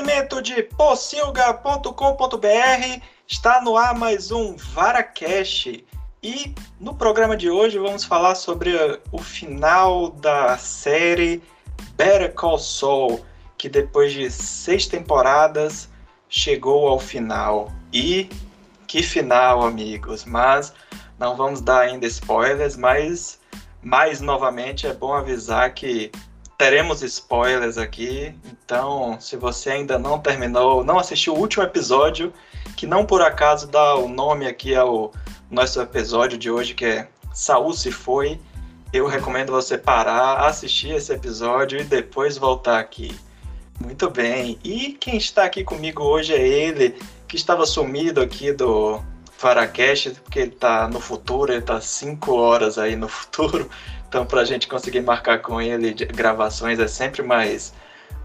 Oferecimento de pocilga.com.br está no ar mais um VaraCast. E no programa de hoje vamos falar sobre o final da série Better Call Saul, que depois de seis temporadas chegou ao final. E que final, amigos! Mas não vamos dar ainda spoilers, mas mais novamente é bom avisar que teremos spoilers aqui, então se você ainda não terminou, não assistiu o último episódio, que não por acaso dá o nome aqui ao nosso episódio de hoje, que é Saul se foi, eu recomendo você parar, assistir esse episódio e depois voltar aqui. Muito bem. E quem está aqui comigo hoje é ele, que estava sumido aqui do Faracast, porque ele está no futuro, ele está cinco horas aí no futuro. Então, para a gente conseguir marcar com ele gravações é sempre mais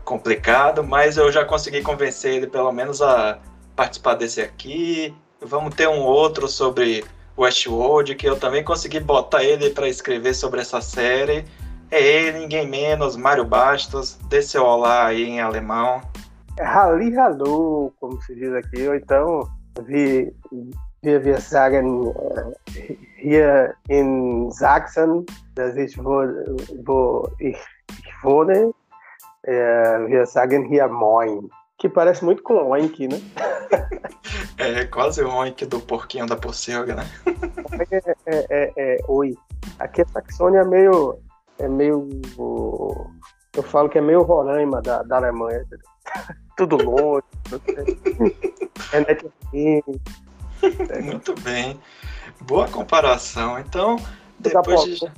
complicado, mas eu já consegui convencer ele pelo menos a participar desse aqui. Vamos ter um outro sobre Westworld, que eu também consegui botar ele para escrever sobre essa série. É ele, ninguém menos, Mário Bastos. Dê seu olá aí em alemão. Halli hallo, como se diz aqui, ou então vi wir, wir sagen hier in Sachsen, das ist wo, wo ich, ich wohne, é, wir sagen hier Moin, que parece muito com Oink, né? É quase o Oink do porquinho da porcelga, né? É, é, é, é, oi. Aqui a Saxônia é meio, é meio, eu falo que é meio Roraima da, da Alemanha, tudo longe, é netinho, Muito bem. Boa comparação. Então, depois de.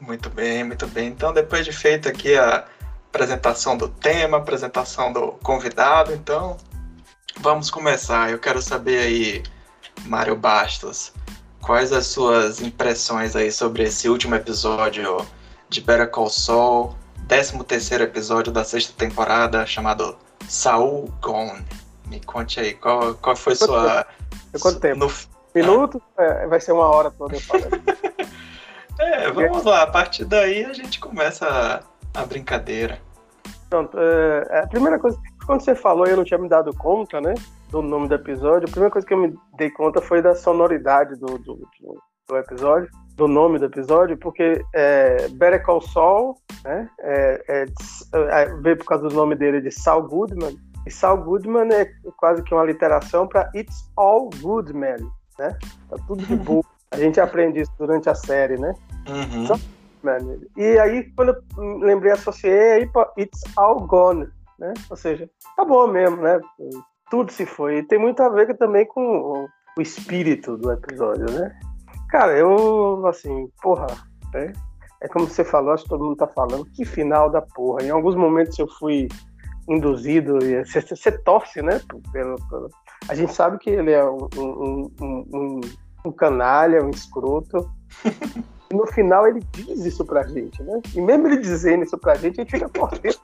Muito bem, muito bem. Então, depois de feito aqui a apresentação do tema, apresentação do convidado, então vamos começar. Eu quero saber aí, Mário Bastos, quais as suas impressões aí sobre esse último episódio de Better Call Saul, 13 terceiro episódio da sexta temporada, chamado Saul Gone. Me conte aí, qual, qual foi quanto sua. Tempo? Quanto tempo? No... Minutos? Ah. vai ser uma hora toda eu falando. é, vamos lá, a partir daí a gente começa a, a brincadeira. Pronto, é, a primeira coisa, quando você falou, eu não tinha me dado conta, né, do nome do episódio, a primeira coisa que eu me dei conta foi da sonoridade do, do, do, do episódio, do nome do episódio, porque é, Better Call Saul, né, é, é, é, veio por causa do nome dele de Saul Goodman, e Saul Goodman é quase que uma literação para It's All Good Man, né? Tá tudo de boa. A gente aprende isso durante a série, né? Uhum. E aí, quando eu lembrei, associei aí para It's All Gone, né? Ou seja, acabou mesmo, né? Tudo se foi. E tem muito a ver também com o espírito do episódio, né? Cara, eu, assim, porra, né? É como você falou, acho que todo mundo tá falando, que final da porra. Em alguns momentos eu fui induzido, e você, você torce, né? Pelo, pelo, a gente sabe que ele é um, um, um, um canalha, um escroto. e no final ele diz isso pra gente, né? E mesmo ele dizendo isso pra gente, a gente fica torcendo.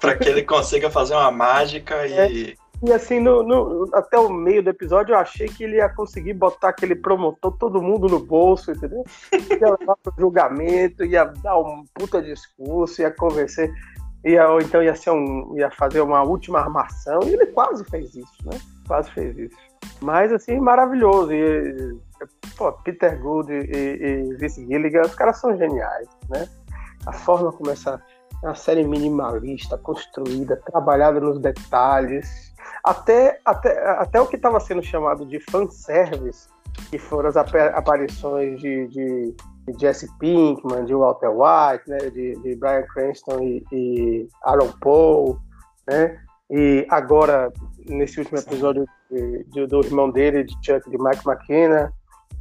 pra que ele consiga fazer uma mágica e. É. E assim, no, no, até o meio do episódio, eu achei que ele ia conseguir botar aquele promotor, todo mundo no bolso, entendeu? Ia levar pro julgamento, ia dar um puta discurso, ia convencer ia, ou então ia, ser um, ia fazer uma última armação, e ele quase fez isso, né? Quase fez isso. Mas, assim, maravilhoso. E, pô, Peter Gould e, e, Vince Gilligan, os caras são geniais, né? A forma como essa uma série minimalista, construída, trabalhada nos detalhes, até, até, até o que estava sendo chamado de fanservice, que foram as aparições de, de de Jesse Pinkman, de Walter White, né, de, de Brian Cranston e, e, Aaron Paul, né, e agora nesse último episódio de, de, do irmão dele, de Chuck, de Mike McKenna,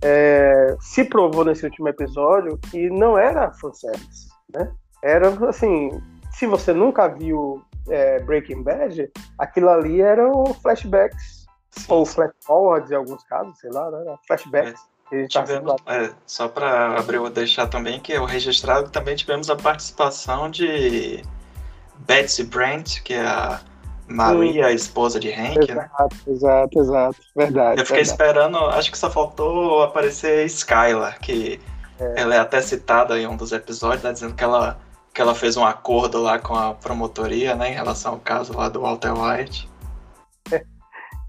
é, se provou nesse último episódio que não era fanservice, né, era assim, se você nunca viu é, Breaking Bad, aquilo ali eram flashbacks, Sim. ou flash forwards em alguns casos, sei lá, né, flashbacks. É Tivemos, é, só para abrir deixar também que o registrado também tivemos a participação de Betsy Brent, que é a Maria, a esposa de Hank. Né? Exato, né? exato, exato. Verdade. Eu fiquei verdade. esperando, acho que só faltou aparecer Skylar, que é. ela é até citada em um dos episódios, né, dizendo que ela porque ela fez um acordo lá com a promotoria, né, em relação ao caso lá do Walter White.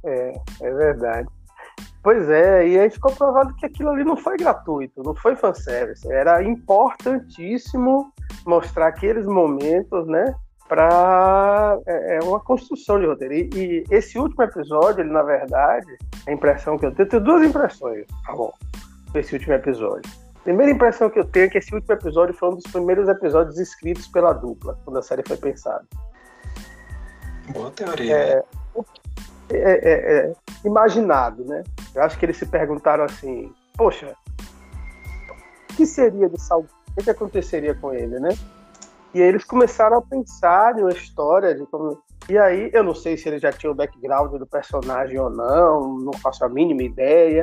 É, é verdade. Pois é, e aí ficou provado que aquilo ali não foi gratuito, não foi fanservice. Era importantíssimo mostrar aqueles momentos, né? Para é, é, uma construção de roteiro. E, e, esse último episódio, ele na verdade, a impressão que eu tenho, eu tenho duas impressões, tá bom? Desse último episódio. A primeira impressão que eu tenho é que esse último episódio foi um dos primeiros episódios escritos pela dupla, quando a série foi pensada. Boa teoria. É, né? É, é, é, imaginado, né? Eu acho que eles se perguntaram assim, poxa, o que seria de Saul? O que aconteceria com ele, né? E aí eles começaram a pensar em uma história de como... E aí, eu não sei se eles já tinham o background do personagem ou não, não faço a mínima ideia.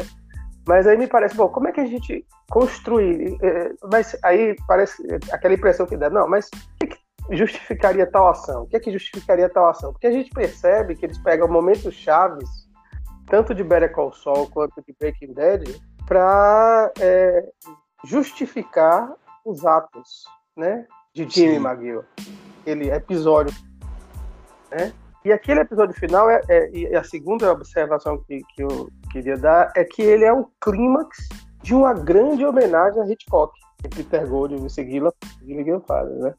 Mas aí me parece, bom, como é que a gente construir? É, mas aí parece aquela impressão que dá, não, mas o que, justificaria tal ação? O que é que justificaria tal ação? Porque a gente percebe que eles pegam momentos chaves, tanto de Better Call Saul quanto de Breaking Bad, para é, justificar os atos né, de Jimmy McGill. Aquele episódio. Né? E aquele episódio final, é, é, e a segunda observação que, que eu queria dar é que ele é o clímax de uma grande homenagem a Hitchcock, que Peter Gold e Vince Gilligan fazem, né?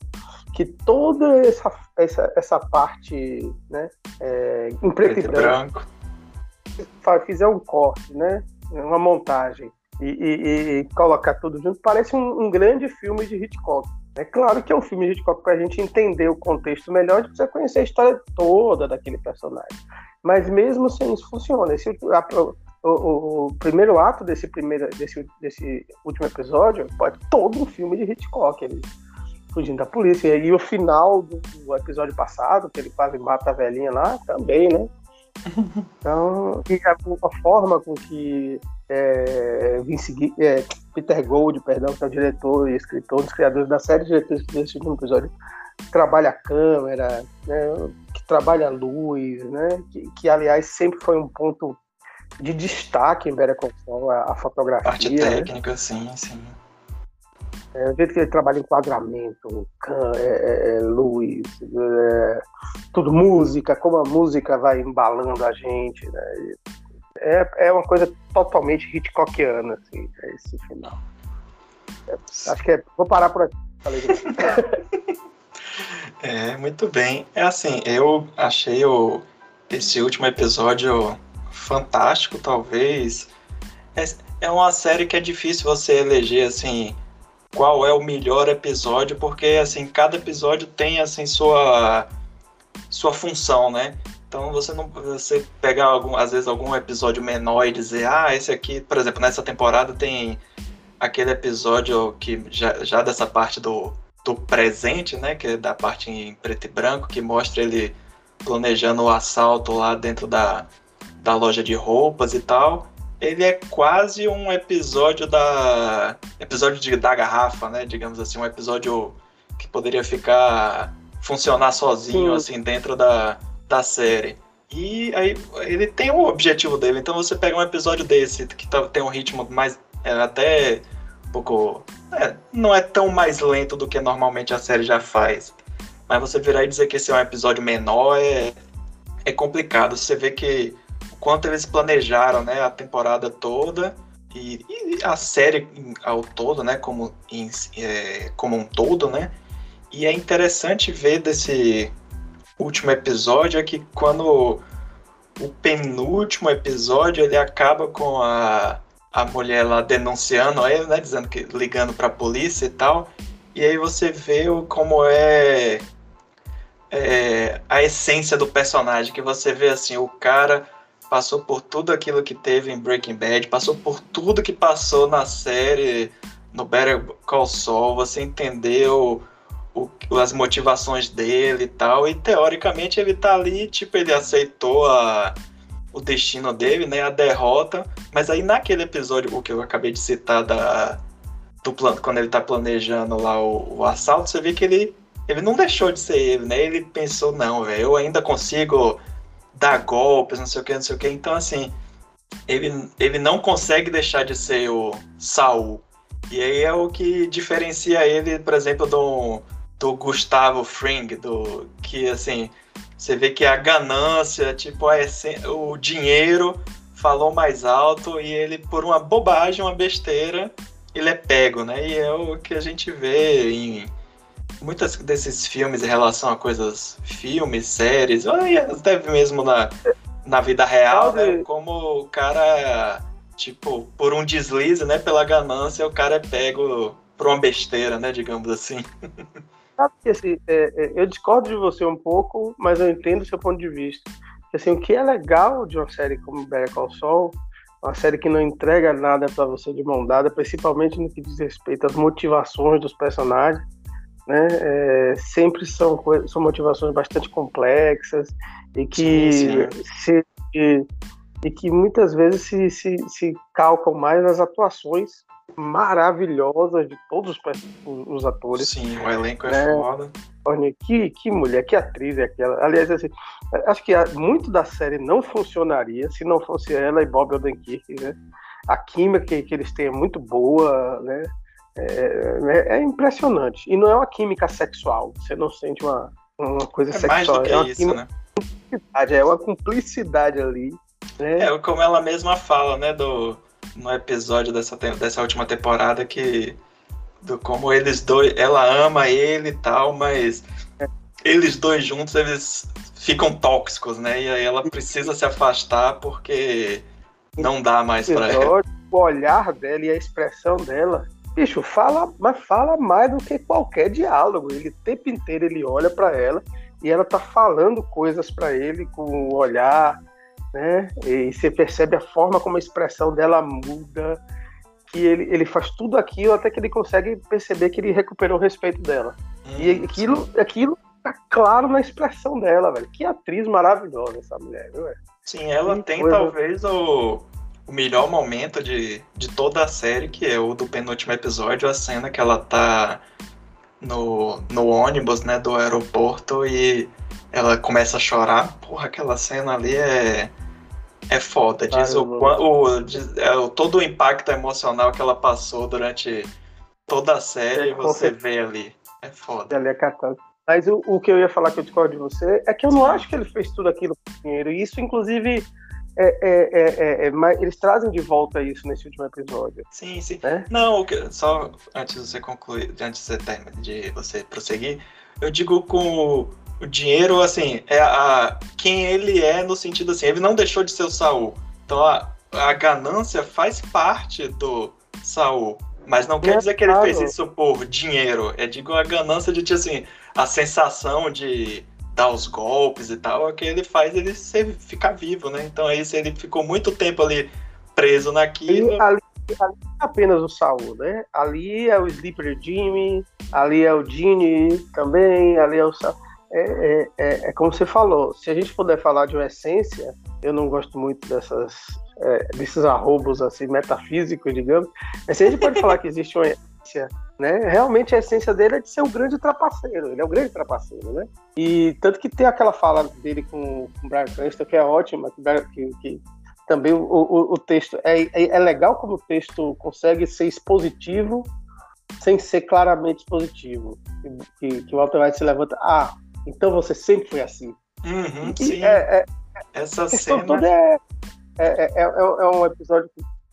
Que toda essa, essa, essa parte né, é, em preto, preto e branco, branco. fizer um corte, né, uma montagem e, e, e colocar tudo junto, parece um, um, grande filme de Hitchcock. É claro que é um filme de Hitchcock para a gente entender o contexto melhor, a gente precisa conhecer a história toda daquele personagem. Mas mesmo sem isso funciona. Esse, a, o, o, o, primeiro ato desse, primeiro, desse, desse último episódio pode todo um filme de Hitchcock. Ele, fugindo da polícia. E o final do, do, episódio passado, que ele quase mata a velhinha lá, também, né? Então, e a, a forma com que é, Vince, é, Peter Gold, perdão, que é o diretor e escritor, um dos criadores da série, diretores desse último episódio, trabalha a câmera, né, que trabalha a luz, né, que, que, aliás sempre foi um ponto de destaque em Better Call a, a fotografia. Parte né? técnica, né? sim, sim. É, o jeito que ele trabalha enquadramento, é, é, é, luz, é, tudo música, como a música vai embalando a gente, né? É, é uma coisa totalmente Hitchcockiana, assim, é esse final. É, acho que é. Vou parar por aqui. Falei é, muito bem. É assim, eu achei o, esse último episódio fantástico, talvez. É, é uma série que é difícil você eleger, assim, qual é o melhor episódio, porque assim, cada episódio tem assim sua sua função, né? Então você não você pegar algum às vezes algum episódio menor e dizer, ah, esse aqui, por exemplo, nessa temporada tem aquele episódio que já, já dessa parte do, do presente, né, que é da parte em preto e branco, que mostra ele planejando o assalto lá dentro da, da loja de roupas e tal ele é quase um episódio da episódio de, da garrafa, né? Digamos assim, um episódio que poderia ficar funcionar sozinho Sim. assim dentro da, da série. E aí ele tem o objetivo dele. Então você pega um episódio desse que tá, tem um ritmo mais é, até um pouco é, não é tão mais lento do que normalmente a série já faz. Mas você virar e dizer que esse é um episódio menor é, é complicado. Você vê que quanto eles planejaram né, a temporada toda e, e a série ao todo, né, como, em, é, como um todo, né? E é interessante ver desse último episódio é que quando o penúltimo episódio ele acaba com a, a mulher lá denunciando ele, né, dizendo que ligando para a polícia e tal. E aí você vê como é, é a essência do personagem, que você vê assim, o cara passou por tudo aquilo que teve em Breaking Bad, passou por tudo que passou na série no Better Call Saul, você entendeu o, as motivações dele e tal, e teoricamente ele tá ali, tipo, ele aceitou a, o destino dele, né, a derrota, mas aí naquele episódio, o que eu acabei de citar da, do plano, quando ele tá planejando lá o, o assalto, você vê que ele, ele não deixou de ser ele, né, ele pensou, não, velho, eu ainda consigo dar golpes, não sei o que, não sei o que. Então, assim, ele, ele não consegue deixar de ser o Saul. E aí é o que diferencia ele, por exemplo, do, do Gustavo Fring, do que assim, você vê que a ganância, tipo, a o dinheiro falou mais alto e ele, por uma bobagem, uma besteira, ele é pego, né? E é o que a gente vê em muitos desses filmes em relação a coisas, filmes, séries, até mesmo na, na vida real, né? Como o cara, tipo, por um deslize, né? Pela ganância, o cara é pego por uma besteira, né? Digamos assim. Sabe que assim, é, é, eu discordo de você um pouco, mas eu entendo o seu ponto de vista. Assim, o que é legal de uma série como Better Call Saul, uma série que não entrega nada para você de mão dada, principalmente no que diz respeito às motivações dos personagens, né? É, sempre são, são motivações bastante complexas e que, sim, sim. Se, e, e, que muitas vezes se, se, se calcam mais nas atuações maravilhosas de todos os, os atores. Sim, o elenco é né? foda. Que, que mulher, que atriz é aquela. Aliás, assim, acho que muito da série não funcionaria se não fosse ela e Bob Odenkirk, né? A química que, que eles têm é muito boa, né? É, é, é, impressionante. E não é uma química sexual. Você não sente uma, uma coisa é sexual. Mais do que é uma isso, né? É uma cumplicidade ali. Né? É como ela mesma fala, né? Do, no episódio dessa, dessa última temporada que do como eles dois, ela ama ele e tal, mas eles dois juntos eles ficam tóxicos, né? E aí ela precisa se afastar porque não dá mais para ela. O olhar dela e a expressão dela, bicho, fala, mas fala mais do que qualquer diálogo. Ele o tempo inteiro ele olha para ela e ela tá falando coisas para ele com o olhar, né? E você percebe a forma como a expressão dela muda, que ele, ele faz tudo aquilo até que ele consegue perceber que ele recuperou o respeito dela. Hum, e aquilo, aquilo tá claro na expressão dela, velho. Que atriz maravilhosa essa mulher, viu, velho? Sim, ela que tem coisa... talvez o, o melhor momento de, de toda a série, que é o do penúltimo episódio, a cena que ela tá no, no ônibus, né, do aeroporto e ela começa a chorar. Porra, aquela cena ali é. É foda. Diz o, o, diz, é, o, todo o impacto emocional que ela passou durante toda a série, é, você vê ali. É foda. Ali é catástrofe. Mas o, o, que eu ia falar que eu discordo de você é que eu não acho que ele fez tudo aquilo por dinheiro. Isso, inclusive, é, é, é, é eles trazem de volta isso nesse último episódio. Sim, sim. Né? Não, só antes de você concluir, antes de você, de você prosseguir, eu digo com o dinheiro, assim, é a, quem ele é no sentido assim, ele não deixou de ser o Saul. Então a, a ganância faz parte do Saul. Mas não quer dizer que ele fez isso por dinheiro. É digo a ganância de assim, a sensação de dar os golpes e tal, é que ele faz ele ser, ficar vivo, né? Então aí se ele ficou muito tempo ali preso naquilo. E ali, ali é apenas o Saul, né? Ali é o Sleeper Jimmy, ali é o Gene também, ali é o Saul. É, é, é, é, como você falou, se a gente puder falar de uma essência, eu não gosto muito dessas, é, desses arrobos assim, metafísicos, digamos, mas se a gente pode falar que existe uma essência, né, realmente a essência dele é de ser um grande trapaceiro, ele é um grande trapaceiro, né? E tanto que tem aquela fala dele com, com o Brian Cranston que é ótima, que, que também o, o, o texto, é, é, é legal como o texto consegue ser expositivo sem ser claramente expositivo. Que, que o Walter White se levanta, ah, então você sempre foi assim. Uhum, sim. É, é, Essa cena. Toda é, é, é, é, um episódio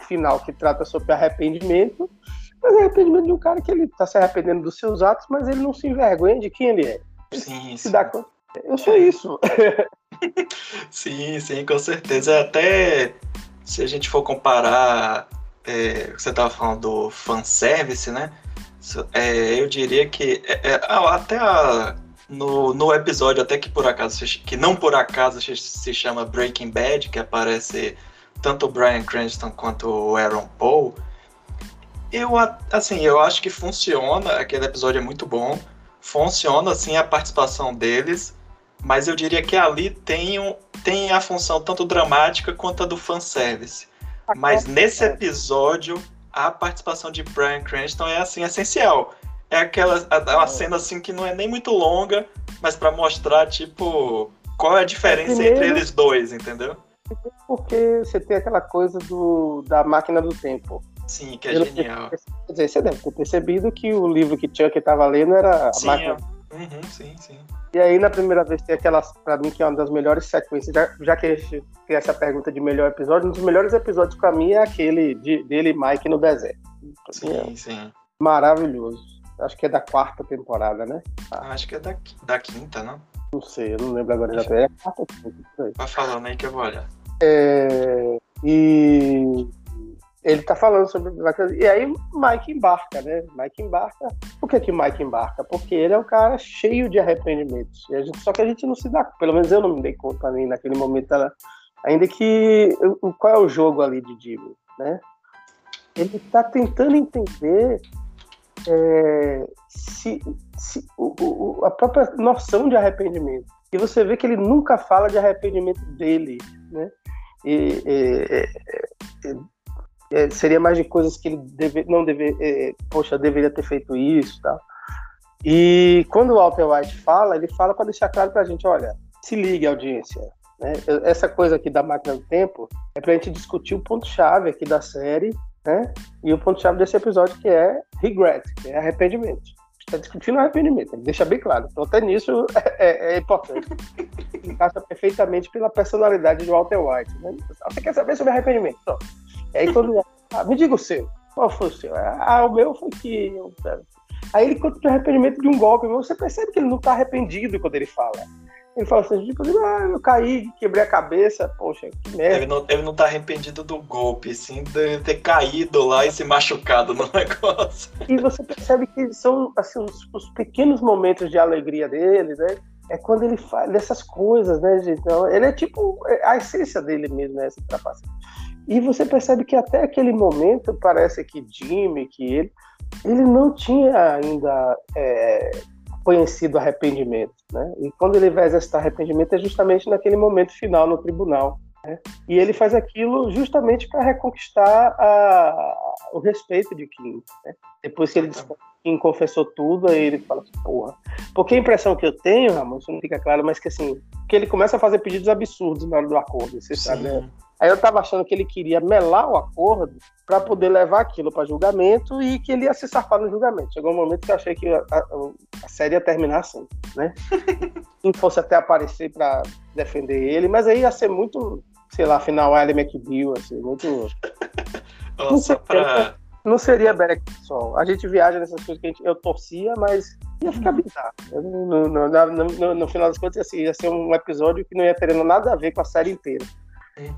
final que trata sobre arrependimento, mas é arrependimento de um cara que ele está se arrependendo dos seus atos, mas ele não se envergonha de quem ele é. sim, se sim. dá conta. Eu sou isso. sim, sim, com certeza. Até se a gente for comparar, é, você estava falando do fanservice, né? É, eu diria que é, é, até a no, no episódio, até que por acaso, que não por acaso se chama Breaking Bad, que aparece tanto o Brian Cranston quanto o Aaron Paul, eu, assim, eu acho que funciona, aquele episódio é muito bom, funciona, assim, a participação deles, mas eu diria que ali tem, um, tem a função tanto dramática quanto a do fanservice. Mas nesse episódio, a participação de Brian Cranston é, assim, essencial é aquela é uma cena assim que não é nem muito longa, mas para mostrar tipo qual é a diferença Primeiro, entre eles dois, entendeu? Porque você tem aquela coisa do da máquina do tempo. Sim, que é genial. Quer dizer, você deve ter percebido que o livro que Chuck estava lendo era Sim, máquina... Uhum, sim, sim. E aí, na primeira vez, tem aquela, pra mim, que é uma das melhores sequências, já, já que a gente tem essa pergunta de melhor episódio, um dos melhores episódios pra mim é aquele de, dele e Mike no deserto. Sim, é sim. Maravilhoso. Acho que é da quarta temporada, né? Ah. Acho que é da, da quinta, não? Não sei, eu não lembro agora exatamente. É a quarta quinta, Vai falando aí que eu vou olhar. É, e ele tá falando sobre. E aí Mike embarca, né? Mike embarca. Por que, que Mike embarca? Porque ele é um cara cheio de arrependimentos. E a gente, só que a gente não se dá. Pelo menos eu não me dei conta nem naquele momento. Ainda que. Qual é o jogo ali de Jimmy, né? Ele tá tentando entender é, se, se o, o, a própria noção de arrependimento. E você vê que ele nunca fala de arrependimento dele, né? E, e, e, é, seria mais de coisas que ele deve, não deve, é, poxa, deveria ter feito isso, tá? E quando o Walter White fala, ele fala para deixar claro para a gente, olha, se ligue audiência, né? Essa coisa aqui da máquina do tempo é para a gente discutir o ponto chave aqui da série, né? E o ponto chave desse episódio que é regret, que é arrependimento está discutindo arrependimento, ele deixa bem claro. Então, até nisso é, é, é importante. Encaixa perfeitamente pela personalidade de Walter White. Né? Você quer saber sobre arrependimento? E aí quando. Ah, me diga o seu. Qual foi o seu? Ah, o meu foi que. Eu... Aí ele conta o arrependimento de um golpe. Você percebe que ele não está arrependido quando ele fala. Ele fala assim, tipo, ah, eu caí, quebrei a cabeça, poxa, que merda. Ele não, ele não tá arrependido do golpe, sim, de ter caído lá e se machucado no negócio. E você percebe que são assim, os, os pequenos momentos de alegria dele, né? É quando ele faz dessas coisas, né, gente? Então, ele é tipo é a essência dele mesmo, né? Essa trapaça. E você percebe que até aquele momento parece que Jimmy, que ele, ele não tinha ainda é, conhecido arrependimento, né? E quando ele vai exercitar arrependimento é justamente naquele momento final no tribunal. Né? E ele faz aquilo justamente para reconquistar a, o respeito de Kim. Né? Depois que ele Kim confessou tudo, aí ele fala assim, porra. Porque a impressão que eu tenho, Ramon, isso não fica claro, mas que assim, que ele começa a fazer pedidos absurdos na hora do acordo, você Sim. sabe, né? Aí eu estava achando que ele queria melar o acordo para poder levar aquilo para julgamento e que ele ia se safar no julgamento. Chegou um momento que eu achei que a, a, a série ia terminar assim, né? Quem fosse até aparecer para defender ele, mas aí ia ser muito, sei lá, final Ali McBeal, assim, muito. Nossa, não, seria, pra... não seria Berek Sol. A gente viaja nessas coisas que gente, eu torcia, mas ia ficar bizarro. No, no, no, no, final das contas, assim, ia ser um episódio que não ia ter nada a ver com a série inteira.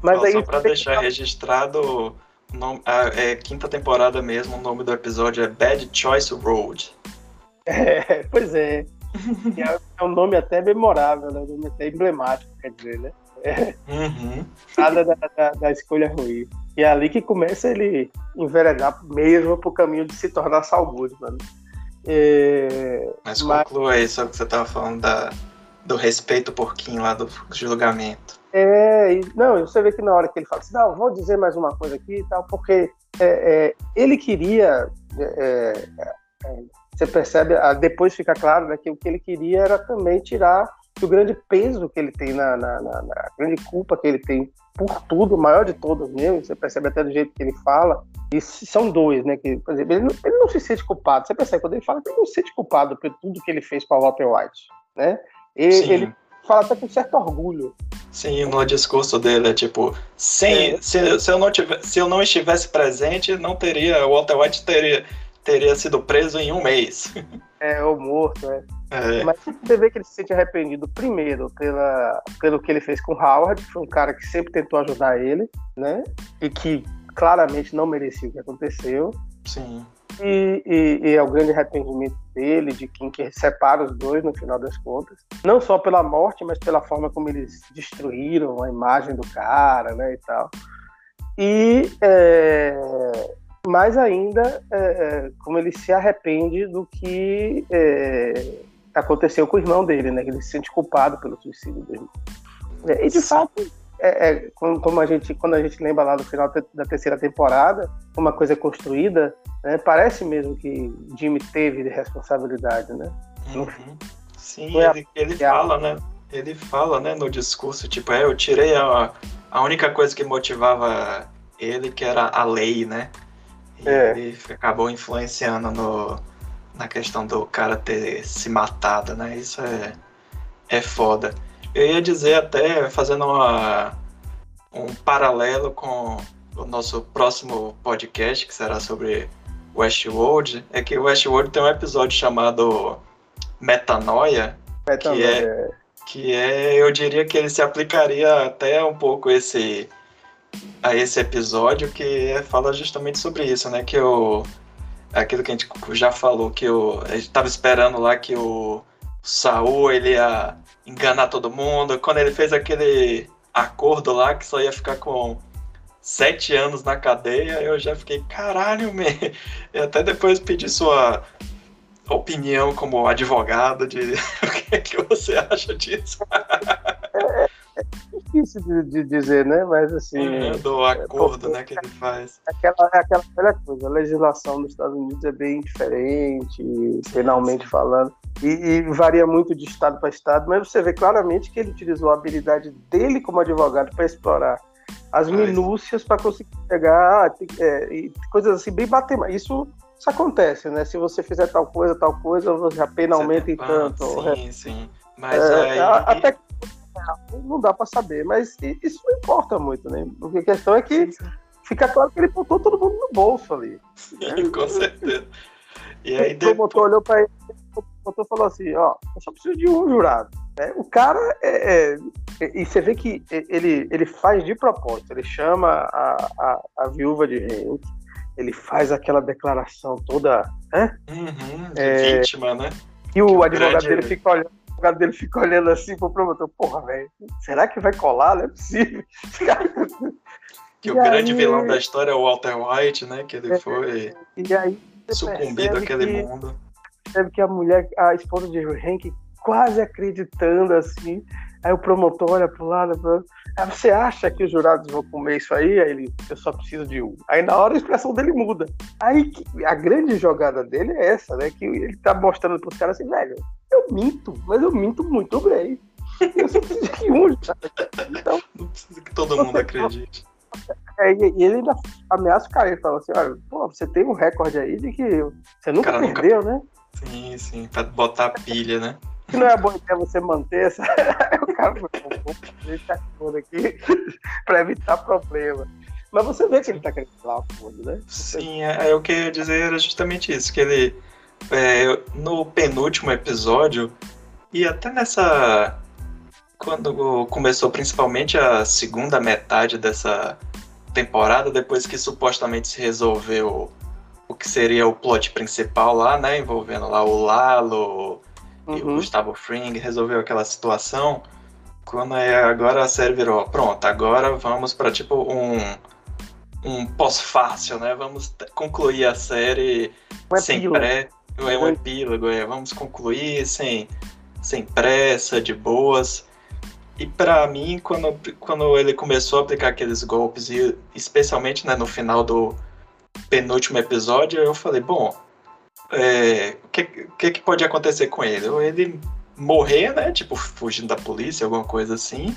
Mas aí, só pra deixar que... registrado, nome, a, é quinta temporada mesmo, o nome do episódio é Bad Choice Road. É, pois é. é, é um nome até memorável, né? um nome até emblemático, quer dizer, né? É. Uhum. Nada da, da, da, escolha ruim. E é ali que começa ele enveredar mesmo pro caminho de se tornar Salmud, mano. É, mas, mas conclua aí sobre o que você tava falando da, do respeito por Kim lá do julgamento. É, não, você vê que na hora que ele fala assim, não, vou dizer mais uma coisa aqui e tal, porque é, é, ele queria, é, é, é você percebe, depois fica claro né, que o que ele queria era também tirar o grande peso que ele tem na, na, na, na grande culpa que ele tem por tudo, o maior de todos mesmo, você percebe até do jeito que ele fala, e são dois, né, que, por exemplo, ele não, ele não se sente culpado, você percebe, quando ele fala que ele não se sente culpado por tudo que ele fez para o Walter White, né, ele, ele fala até com certo orgulho, Sim, no discurso dele é tipo, sem, é. se, se, eu não tivesse, se eu não estivesse presente, não teria, o Walter White teria, teria sido preso em um mês. É, ou morto, é. é. Mas você vê que ele se sente arrependido, primeiro, pela, pelo que ele fez com Howard, que foi um cara que sempre tentou ajudar ele, né? E que claramente não merecia o que aconteceu. Sim. E, e, e, é o grande arrependimento dele, de quem que separa os dois no final das contas. Não só pela morte, mas pela forma como eles destruíram a imagem do cara, né, e tal. E é, mais ainda, é, é como ele se arrepende do que é, aconteceu com o irmão dele, né, que ele se sente culpado pelo suicídio do irmão. É, e de fato, é, é, como a gente, quando a gente lembra lá do final da terceira temporada, uma coisa construída, né, parece mesmo que Jimmy teve de responsabilidade, né? Uhum. Sim, ele, ele fala, né? Ele fala, né, no discurso, tipo, é, eu tirei a, a única coisa que motivava ele, que era a lei, né? E é. ele acabou influenciando no, na questão do cara ter se matado, né? Isso é, é foda. Eu ia dizer até, fazendo uma, um paralelo com o nosso próximo podcast, que será sobre Westworld, é que o Westworld tem um episódio chamado Metanoia, Metanoia. que é, que é, eu diria que ele se aplicaria até um pouco esse a esse episódio, que é, fala justamente sobre isso, né? Que o aquilo que a gente já falou, que o, a gente tava esperando lá que o Saul ele ia enganar todo mundo. Quando ele fez aquele acordo lá que só ia ficar com sete anos na cadeia, eu já fiquei, caralho, man. E até depois pedi sua opinião como advogado de o que, é que você acha disso. É, é difícil de, de, dizer, né? Mas assim. É, do acordo, né, que ele faz. Aquela, aquela velha coisa, a legislação nos Estados Unidos é bem diferente, penalmente falando. E, e, varia muito de estado para estado, mas você vê claramente que ele utilizou a habilidade dele como advogado para explorar as minúcias para conseguir pegar é, coisas assim bem bater. Isso, isso acontece, né? Se você fizer tal coisa, tal coisa, você a pena aumenta em tanto. Sim, sim. Mas é, aí... até não dá para saber, mas isso não importa muito, né? Porque a questão é que fica claro que ele botou todo mundo no bolso ali. Né? Com certeza. E aí o promotor olhou para ele, o promotor falou assim, ó, eu só preciso de um jurado. É, o cara é, é, e você vê que ele, ele faz de propósito, ele chama a, a, a viúva de Henrique, ele faz aquela declaração toda, né? Uhum, de é, vítima, né? E o advogado grande... dele fica olhando advogado dele fica olhando assim pro promotor, porra, velho, será que vai colar? Não é possível. que e o aí, grande vilão da história é o Walter White, né? Que ele é, foi e aí sucumbido àquele que, mundo. Percebe que a mulher, a esposa de Hank, quase acreditando assim. Aí o promotor olha pro lado, pro. Aí você acha que os jurados vão comer isso aí? Aí ele, eu só preciso de um. Aí na hora a expressão dele muda. Aí a grande jogada dele é essa, né? Que ele tá mostrando pros caras assim, velho, eu minto, mas eu minto muito bem. Eu só preciso de um. Então, não precisa que todo mundo acredite. É, e ele ainda ameaça o cara, ele fala assim, olha, pô, você tem um recorde aí de que você nunca perdeu, nunca... né? Sim, sim, pra botar a pilha, né? Que não é boa ideia você manter essa. o cara vou deixar aqui pra evitar problema. Mas você vê que ele tá querendo falar o fundo, né? Sim, é, é, o que eu ia dizer era justamente isso, que ele é, no penúltimo episódio, e até nessa. Quando começou principalmente a segunda metade dessa temporada, depois que supostamente se resolveu o que seria o plot principal lá, né? Envolvendo lá o Lalo uhum. e o uhum. Gustavo Fring, resolveu aquela situação. Quando é, agora a série virou, pronto, agora vamos para tipo um um pós-fácil, né? Vamos concluir a série sem pré, é um epílogo, é, vamos concluir sem, sem pressa, de boas. E para mim, quando, quando ele começou a aplicar aqueles golpes, e especialmente né, no final do penúltimo episódio, eu falei, bom, é, o que, que, que pode acontecer com ele? Ou ele morrer, né? Tipo, fugindo da polícia, alguma coisa assim,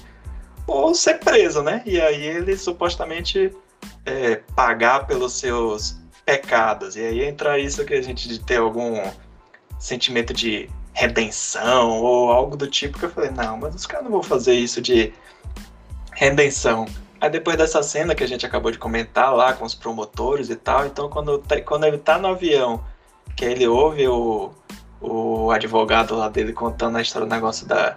ou ser preso, né? E aí ele supostamente é, pagar pelos seus pecados. E aí entra isso que a gente de ter algum sentimento de redenção ou algo do tipo que eu falei, não, mas os caras não vão fazer isso de redenção. Aí depois dessa cena que a gente acabou de comentar lá com os promotores e tal, então quando, tá, quando ele tá no avião, que ele ouve o, o advogado lá dele contando a história do negócio da,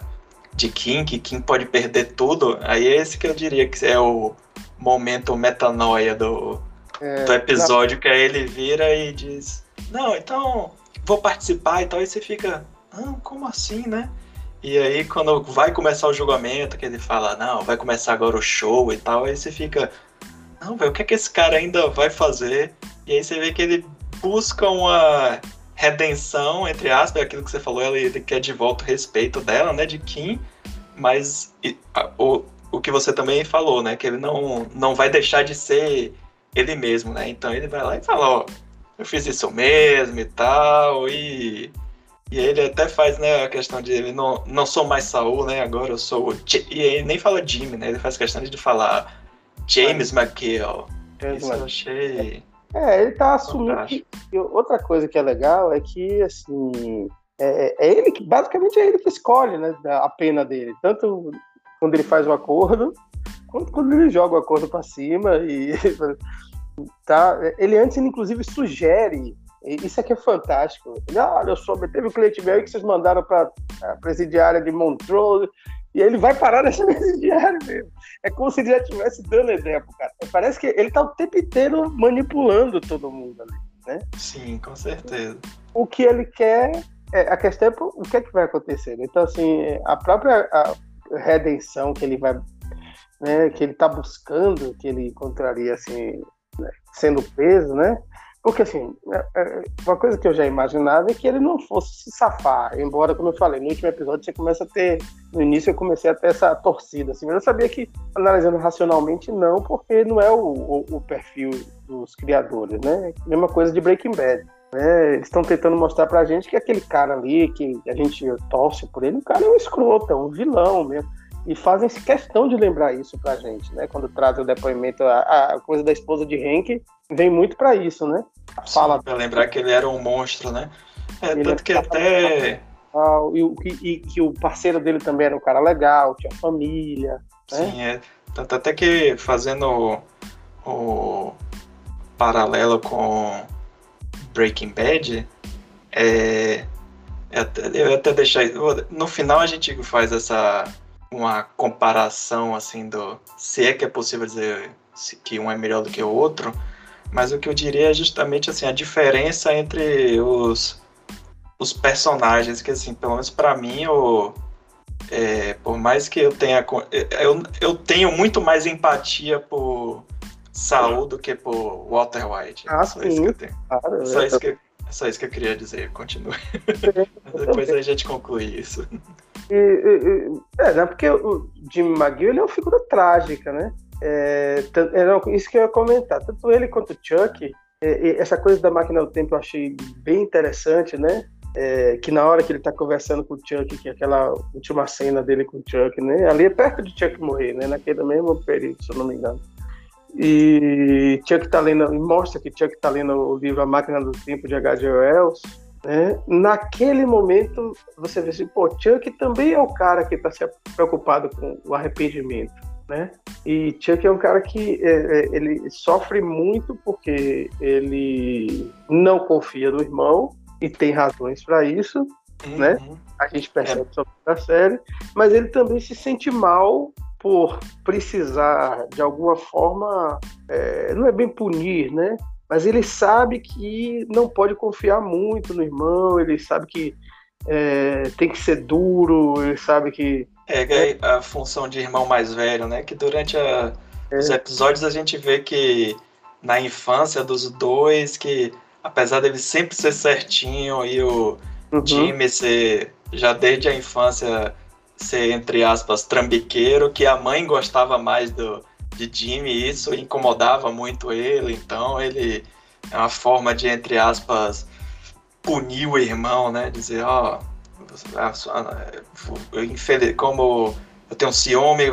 de Kim, que Kim pode perder tudo, aí é esse que eu diria que é o momento metanoia do, é, do episódio, que aí ele vira e diz, não, então vou participar e tal, e você fica, ah, como assim, né? E aí quando vai começar o julgamento, que ele fala, não, vai começar agora o show e tal, aí você fica, não, velho, o que é que esse cara ainda vai fazer? E aí você vê que ele busca uma redenção, entre aspas, aquilo que você falou, ele, ele quer de volta o respeito dela, né, de Kim, mas e, a, o, o que você também falou, né, que ele não, não vai deixar de ser ele mesmo, né? Então ele vai lá e fala, ó, eu fiz isso mesmo e tal, e, e ele até faz, né, a questão de ele não, não sou mais Saul, né? Agora eu sou o J e ele nem fala Jimmy, né? Ele faz questão de falar James McGill. Isso eu achei É, ele tá assumindo que, outra coisa que é legal é que assim é, é, ele que basicamente é ele que escolhe né, a pena dele, tanto quando ele faz o acordo quanto quando ele joga o acordo para cima e tá. Ele antes inclusive sugere isso aqui é fantástico. Ele, ah, olha só, teve o cliente meu que vocês mandaram para a presidiária de Montreux e ele vai parar nessa presidiária mesmo. É como se ele já estivesse dando ideia pro cara. Parece que ele tá o tempo inteiro manipulando todo mundo ali, né? Sim, com certeza. O que ele quer, é, a questão é o que é que vai acontecer. Então, assim, a própria a redenção que ele vai, né, que ele tá buscando, que ele encontraria, assim, né, sendo preso, né? Porque, assim, é, é, uma coisa que eu já imaginava é que ele não fosse se safar. Embora, como eu falei, no último episódio você começa a ter. No início eu comecei a ter essa torcida, assim, mas eu sabia que, analisando racionalmente, não, porque não é o, o, o perfil dos criadores, né? Mesma coisa de Breaking Bad. Né? Eles estão tentando mostrar pra gente que aquele cara ali, que a gente torce por ele, o cara é um escroto, é um vilão mesmo e fazem questão de lembrar isso pra gente, né? Quando trazem o depoimento, a, a coisa da esposa de Henk vem muito para isso, né? A fala para lembrar que ele era um monstro, né? É, tanto que até e, e, que o parceiro dele também era um cara legal, tinha família. Né? Sim, é. Tanto até que fazendo o, o paralelo com Breaking Bad, é, eu até deixar. No final a gente faz essa uma comparação assim do se é que é possível dizer que um é melhor do que o outro, mas o que eu diria é justamente assim a diferença entre os os personagens que assim pelo menos para mim o é, por mais que eu tenha eu, eu tenho muito mais empatia por Saul do que por Walter White. Ah, só sim. Isso que eu tenho. Claro, só, isso que, só isso que eu queria dizer. Continue. Depois a gente conclui isso. E, e, é, né, porque o Jimmy McGill ele é uma figura trágica, né? É, é, isso que eu ia comentar. Tanto ele quanto o Chuck, é, essa coisa da máquina do tempo eu achei bem interessante, né? É, que na hora que ele tá conversando com o Chuck, que é aquela última cena dele com o Chuck, né? Ali é perto de Chuck morrer, né? Naquele mesmo período, se eu não me engano. E Chuck tá lendo, mostra que Chuck tá lendo o livro A Máquina do Tempo de H.G. Wells, né? Naquele momento, você vê assim, pô, Chuck também é o cara que está se preocupado com o arrependimento, né? E Chuck é um cara que é, é, ele sofre muito porque ele não confia no irmão e tem razões para isso, uhum. né? A gente percebe é. sobre a série, mas ele também se sente mal por precisar de alguma forma, é, não é bem punir, né? Mas ele sabe que não pode confiar muito no irmão, ele sabe que é, tem que ser duro, ele sabe que. É, é a função de irmão mais velho, né? Que durante a, é. os episódios a gente vê que na infância dos dois, que apesar dele sempre ser certinho e o uhum. Jimmy ser, já desde a infância, ser, entre aspas, trambiqueiro, que a mãe gostava mais do, de Jimmy, isso incomodava muito ele, então ele é uma forma de, entre aspas, punir o irmão, né? Dizer, ó, oh, como eu tenho ciúme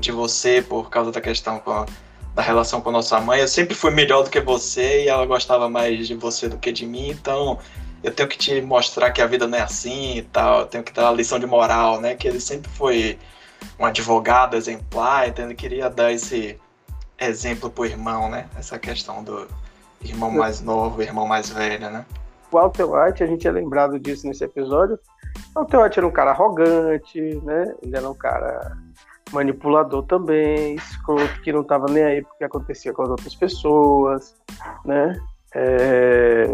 de você por causa da questão a, da relação com a nossa mãe, eu sempre fui melhor do que você e ela gostava mais de você do que de mim, então eu tenho que te mostrar que a vida não é assim e tal, eu tenho que dar a lição de moral, né? Que ele sempre foi um advogado exemplar, então ele queria dar esse exemplo pro irmão, né? Essa questão do irmão mais novo, irmão mais velho, né? O Walter White, a gente é lembrado disso nesse episódio. O Walter White era um cara arrogante, né? Ele era um cara manipulador também, escroto, que não estava nem aí porque acontecia com as outras pessoas, né? É...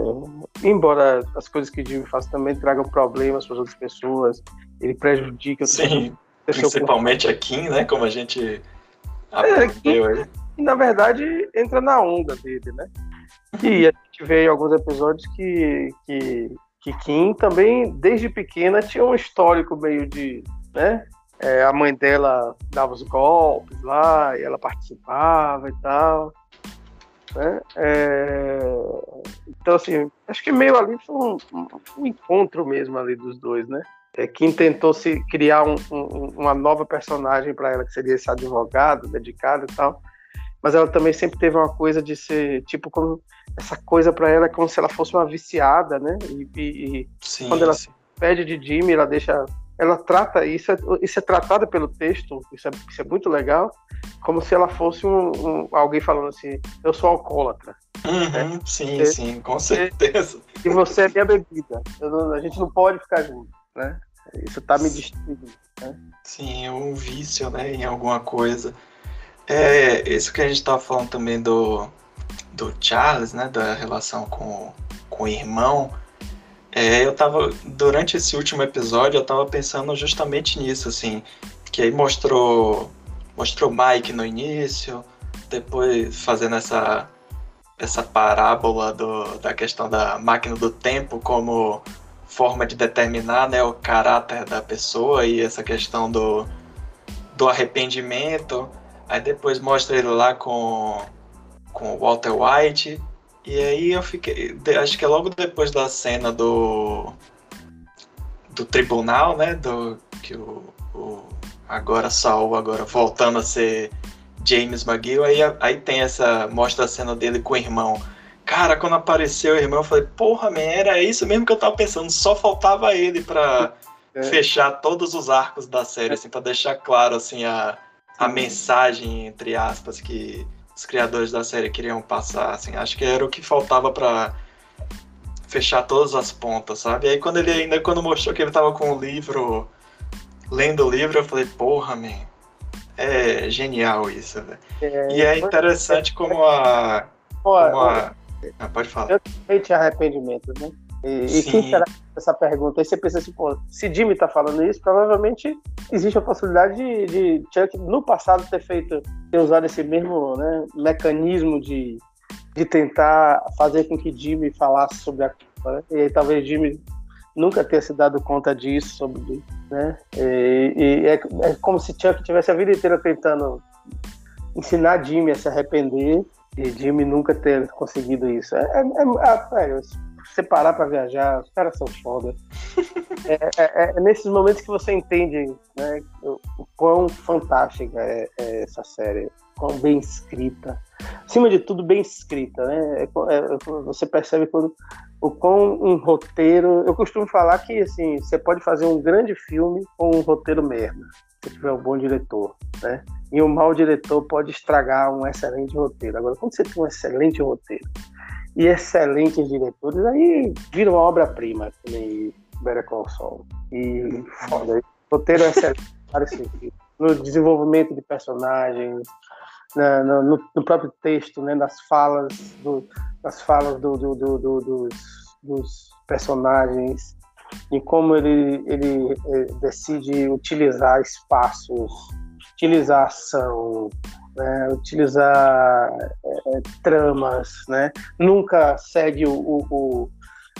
Embora as coisas que o Jimmy faz também tragam problemas para as outras pessoas, ele prejudica Sim. pessoas Principalmente a Kim, né? Como a gente aprendeu é, aí. E, na verdade, entra na onda dele, né? E a gente vê em alguns episódios que, que, que Kim também, desde pequena, tinha um histórico meio de. né? É, a mãe dela dava os golpes lá, e ela participava e tal. Né? É... Então, assim, acho que meio ali foi um, um encontro mesmo ali dos dois, né? É, Kim tentou se criar um, um, uma nova personagem para ela, que seria esse advogado dedicado e tal. mas ela também sempre teve uma coisa de ser, tipo, como essa coisa para ela é como se ela fosse uma viciada, né? E, e, sim, quando ela sim. pede de Jimmy, ela deixa. Ela trata, isso é, isso é tratado pelo texto, isso é, isso é muito legal, como se ela fosse um, um alguém falando assim: eu sou alcoólatra. Uhum, sim, É. sim, com certeza. E você é minha bebida. Eu a gente não pode ficar junto, né? Isso tá me destruindo. Sim, um vício, né, em alguma coisa. É, isso que a gente tava falando também do, do Charles, né, da relação com, com o irmão. É, eu tava, durante esse último episódio, eu tava pensando justamente nisso, assim, que aí mostrou, mostrou Mike no início, depois fazendo essa, essa parábola do, da questão da máquina do tempo como forma de determinar né, o caráter da pessoa e essa questão do, do arrependimento. Aí depois mostra ele lá com, com Walter White. E aí eu fiquei. Acho que é logo depois da cena do. Do tribunal, né? Do. Que o. o agora Saul, agora voltando a ser James McGill, aí, aí tem essa. Mostra a cena dele com o irmão. Cara, quando apareceu o irmão, eu falei, porra, man, era isso mesmo que eu tava pensando, só faltava ele pra É. fechar todos os arcos da série, assim, pra deixar claro, assim, a, a Sim. mensagem, entre aspas, que os criadores da série queriam passar, assim, acho que era o que faltava pra fechar todas as pontas, sabe? E aí quando ele ainda, quando mostrou que ele tava com o livro, lendo o livro, eu falei, porra, man, é genial isso, velho. E é interessante como a... Como a... Ah, pode falar. Hate arrependimento, né? E, e quem será essa pergunta? Aí você pensa assim, pô, se Jimmy tá falando isso, provavelmente existe a possibilidade de, de Chuck no passado ter feito, ter usado esse mesmo né, mecanismo de, de tentar fazer com que Jimmy falasse sobre a culpa, né? E aí talvez Jimmy nunca tenha se dado conta disso, sobre, né? E, e é, é como se Chuck tivesse a vida inteira tentando ensinar Jimmy a se arrepender e Jimmy nunca ter conseguido isso. É, é, é, ah, velho, se você parar pra viajar, os caras são foda. É, é- é nesses momentos que você entende né, o, o quão fantástica é, é essa série, quão bem escrita. Acima de tudo, bem escrita. Né? É é- você percebe quando, o quão um roteiro. Eu costumo falar que assim, você pode fazer um grande filme com um roteiro merda, se tiver um bom diretor. Né? E um mau diretor pode estragar um excelente roteiro. Agora, quando você tem um excelente roteiro e excelentes diretores, aí vira uma obra-prima, que nem Better Call Saul. E foda. Roteiro é excelente. No desenvolvimento de personagens, na- no, no- próprio texto, né, nas falas, do, nas falas do- do- do- dos, dos personagens, e como ele, ele eh, decide utilizar espaços, utilizar ação, né, utilizar eh, tramas, né? Nunca segue o, o, o,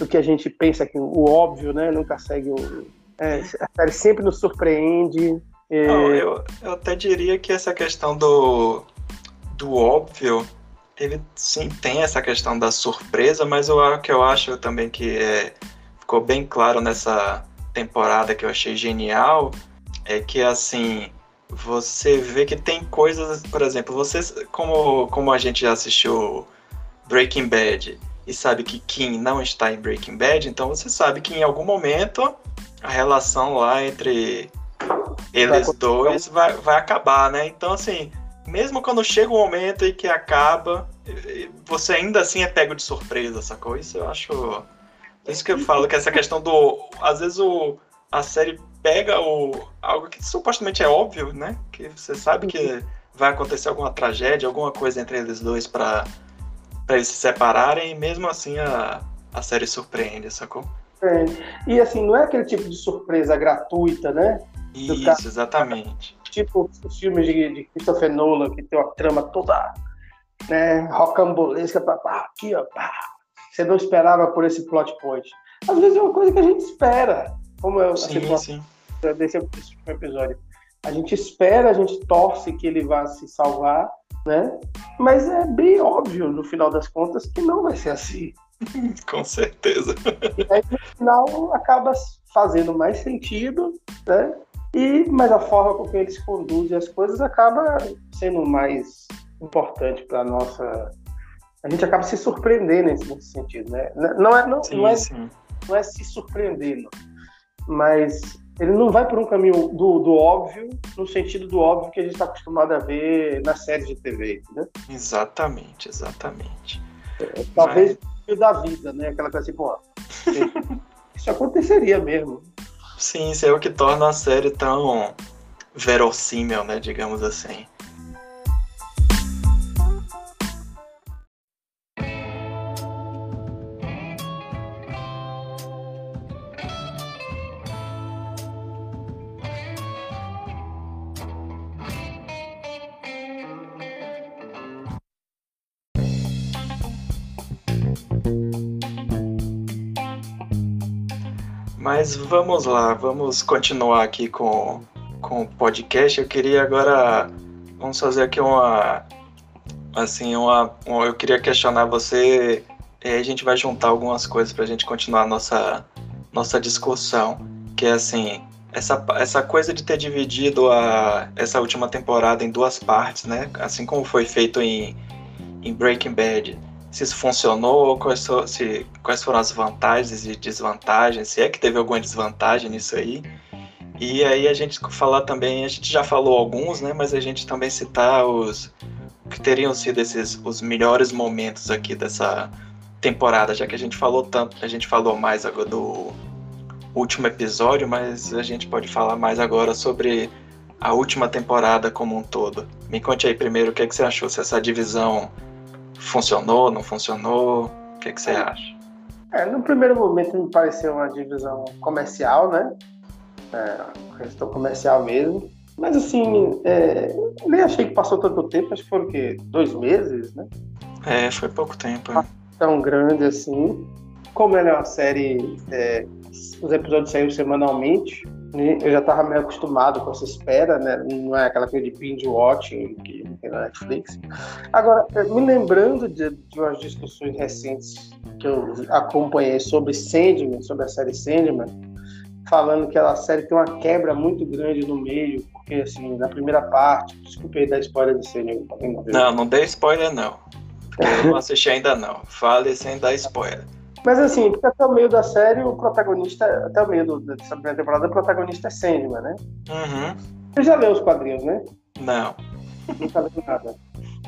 o que a gente pensa que o óbvio, né? Nunca segue o é, a série sempre nos surpreende. é, Não, eu, eu até diria que essa questão do, do óbvio, ele sim tem essa questão da surpresa, mas o que eu acho também que é, ficou bem claro nessa temporada que eu achei genial é que assim você vê que tem coisas, por exemplo, vocês como como a gente já assistiu Breaking Bad e sabe que Kim não está em Breaking Bad, então você sabe que em algum momento a relação lá entre eles Vai dois vai, vai acabar, né? Então, assim, mesmo quando chega o momento em que acaba, você ainda assim é pego de surpresa, sacou? Isso eu acho. Isso que eu falo, que essa questão do. Às vezes o, a série pega o, algo que supostamente é óbvio, né? Que você sabe que vai acontecer alguma tragédia, alguma coisa entre eles dois pra eles se separarem, e mesmo assim a, a série surpreende, sacou? é, e assim, não é aquele tipo de surpresa gratuita, né? Cara- Isso, exatamente. Tipo os filmes de, de Christopher Nolan, que tem uma trama toda né, rocambolesca, pá, pá, aqui, ó, pá. Você não esperava por esse plot point. Às vezes é uma coisa que a gente espera, como eu Sim, sim. desse episódio. A gente espera, a gente torce que ele vá se salvar, né? Mas é bem óbvio, no final das contas, que não vai ser assim. Com certeza. E aí, no final, acaba fazendo mais sentido, né? E, mas a forma com que eles conduzem as coisas acaba sendo mais importante para nossa. A gente acaba se surpreendendo nesse, sentido, né? Não é, não, sim, não, é, não é se surpreendendo, mas ele não vai por um caminho do, do óbvio, no sentido do óbvio que a gente está acostumado a ver na série de TV, né? Exatamente, exatamente. É, talvez mas... da vida, né? Aquela coisa assim, pô, isso aconteceria mesmo. Sim, isso é o que torna a série tão verossímil, né? Digamos assim. Mas vamos lá, vamos continuar aqui com, com o podcast. Eu queria agora. Vamos fazer aqui uma. Assim, uma, uma eu queria questionar você. E aí a gente vai juntar algumas coisas para a gente continuar a nossa, nossa discussão. Que é assim, essa, essa coisa de ter dividido a, essa última temporada em duas partes, né? Assim como foi feito em, em Breaking Bad se isso funcionou, quais, se, quais foram as vantagens e desvantagens, se é que teve alguma desvantagem nisso aí. E aí a gente falar também, a gente já falou alguns, né? Mas a gente também citar os que teriam sido esses os melhores momentos aqui dessa temporada, já que a gente falou tanto, a gente falou mais agora do último episódio, mas a gente pode falar mais agora sobre a última temporada como um todo. Me conte aí primeiro o que, é que você achou, se essa divisão funcionou, não funcionou? O que, que você acha? É, no primeiro momento me pareceu uma divisão comercial, né? É, questão comercial mesmo. Mas assim, é, nem achei que passou tanto tempo, acho que foram o quê? Dois meses, né? É, foi pouco tempo. É. Tão grande assim. Como ela é uma série, é, os episódios saíram semanalmente, eu já estava meio acostumado com essa espera, né? Não é aquela coisa de binge watching que tem na Netflix. Agora, me lembrando de, de umas discussões recentes que eu acompanhei sobre Sandman, sobre a série Sandman, falando que a série tem uma quebra muito grande no meio, porque assim, na primeira parte, desculpe aí dar spoiler de Sandman. Não, não dê spoiler não. Eu não assisti ainda não. Fale sem dar spoiler. Mas assim, porque até o meio da série, o protagonista, até o meio do, dessa primeira temporada, o protagonista é Sandman, né? Uhum. Você já leu os quadrinhos, né? Não. Nunca leu nada.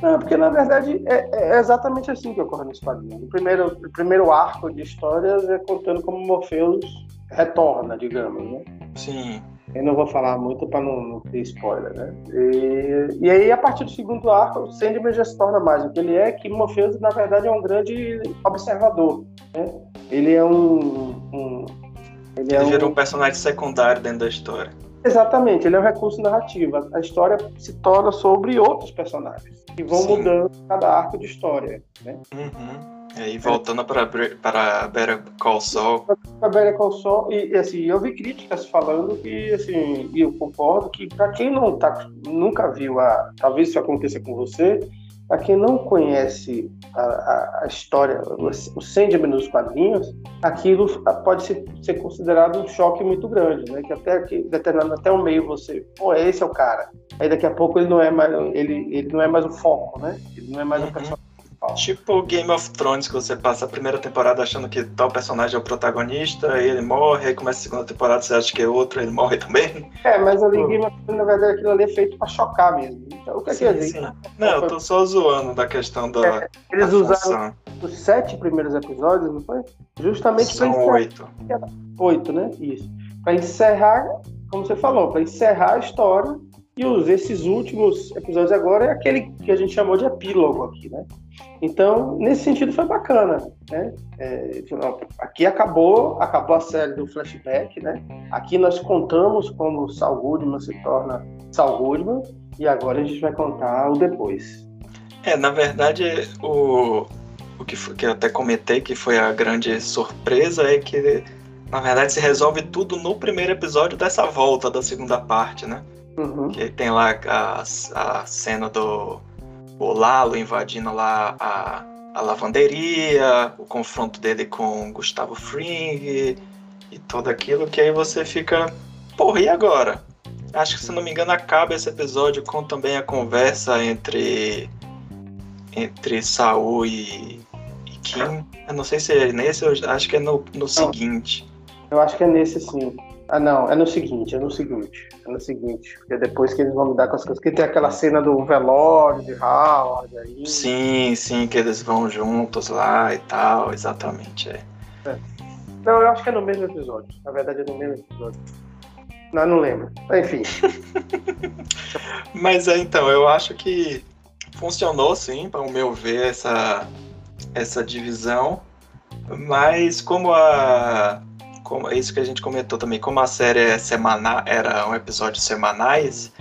Não, porque na verdade é, é, exatamente assim que ocorre nos quadrinhos. O primeiro, o primeiro arco de histórias é contando como Morpheus retorna, digamos, né? Sim. Eu não vou falar muito para não, não, ter spoiler, né? E, e, aí, a partir do segundo arco, o Sandman já se torna mais o que ele é, que Morpheus, na verdade, é um grande observador. Né? Ele é um. um ele, é ele vira um... um personagem secundário dentro da história. Exatamente, ele é um recurso narrativo. A história se torna sobre outros personagens, que vão Sim. mudando cada arco de história. Né? Uhum. E aí, voltando para, para Better Call Saul. Para Better Call Saul, e assim, eu vi críticas falando que, assim, e eu concordo que para quem não tá, nunca viu, a, talvez isso aconteça com você, para quem não conhece a, a, a história, o, Sandman nos quadrinhos, aquilo pode ser, ser, considerado um choque muito grande, né? Que até que determinado até o meio você, pô, esse é o cara. Aí daqui a pouco ele não é mais, ele, ele não é mais o foco, né? Ele não é mais uhum. o personagem Tipo Game of Thrones, que você passa a primeira temporada achando que tal personagem é o protagonista, ele morre, aí começa a segunda temporada, você acha que é outro, ele morre também. É, mas ali Game of Thrones, na verdade, aquilo ali é feito pra chocar mesmo. Então, o que sim, é que sim. Não, eu tô só zoando da questão da. É, eles da usaram função. os sete primeiros episódios, não foi? Justamente São pra oito. Oito, né? Isso. Pra encerrar, como você falou, pra encerrar a história. E os, esses últimos episódios agora é aquele que a gente chamou de epílogo aqui, né? Então, nesse sentido, foi bacana. Né? É, aqui acabou, acabou a série do flashback. Né? Aqui nós contamos como Saul Goodman se torna Saul Goodman e agora a gente vai contar o depois. É, na verdade, o, o que, que eu até comentei que foi a grande surpresa é que, na verdade, se resolve tudo no primeiro episódio dessa volta da segunda parte, né? Uhum. Que tem lá a, a cena do o Lalo invadindo lá a, a lavanderia, o confronto dele com Gustavo Fring e tudo aquilo que aí você fica, porra, e agora? Acho que se não me engano acaba esse episódio com também a conversa entre entre Saul e, e Kim. Eu não sei se é nesse, acho que é no, no seguinte. Eu acho que é nesse sim. Ah, não, é no seguinte, é no seguinte. É no seguinte. Porque é depois que eles vão lidar com as coisas. Que tem aquela cena do velório de Howard aí. Sim, sim, que eles vão juntos lá e tal, exatamente. É. é. Não, eu acho que é no mesmo episódio. Na verdade, é no mesmo episódio. Não, não lembro. Enfim. Mas é, então, eu acho que funcionou sim, para o meu ver, essa, essa divisão. Mas como a. Como, é isso que a gente comentou também, como a série é semana, era um episódio semanais,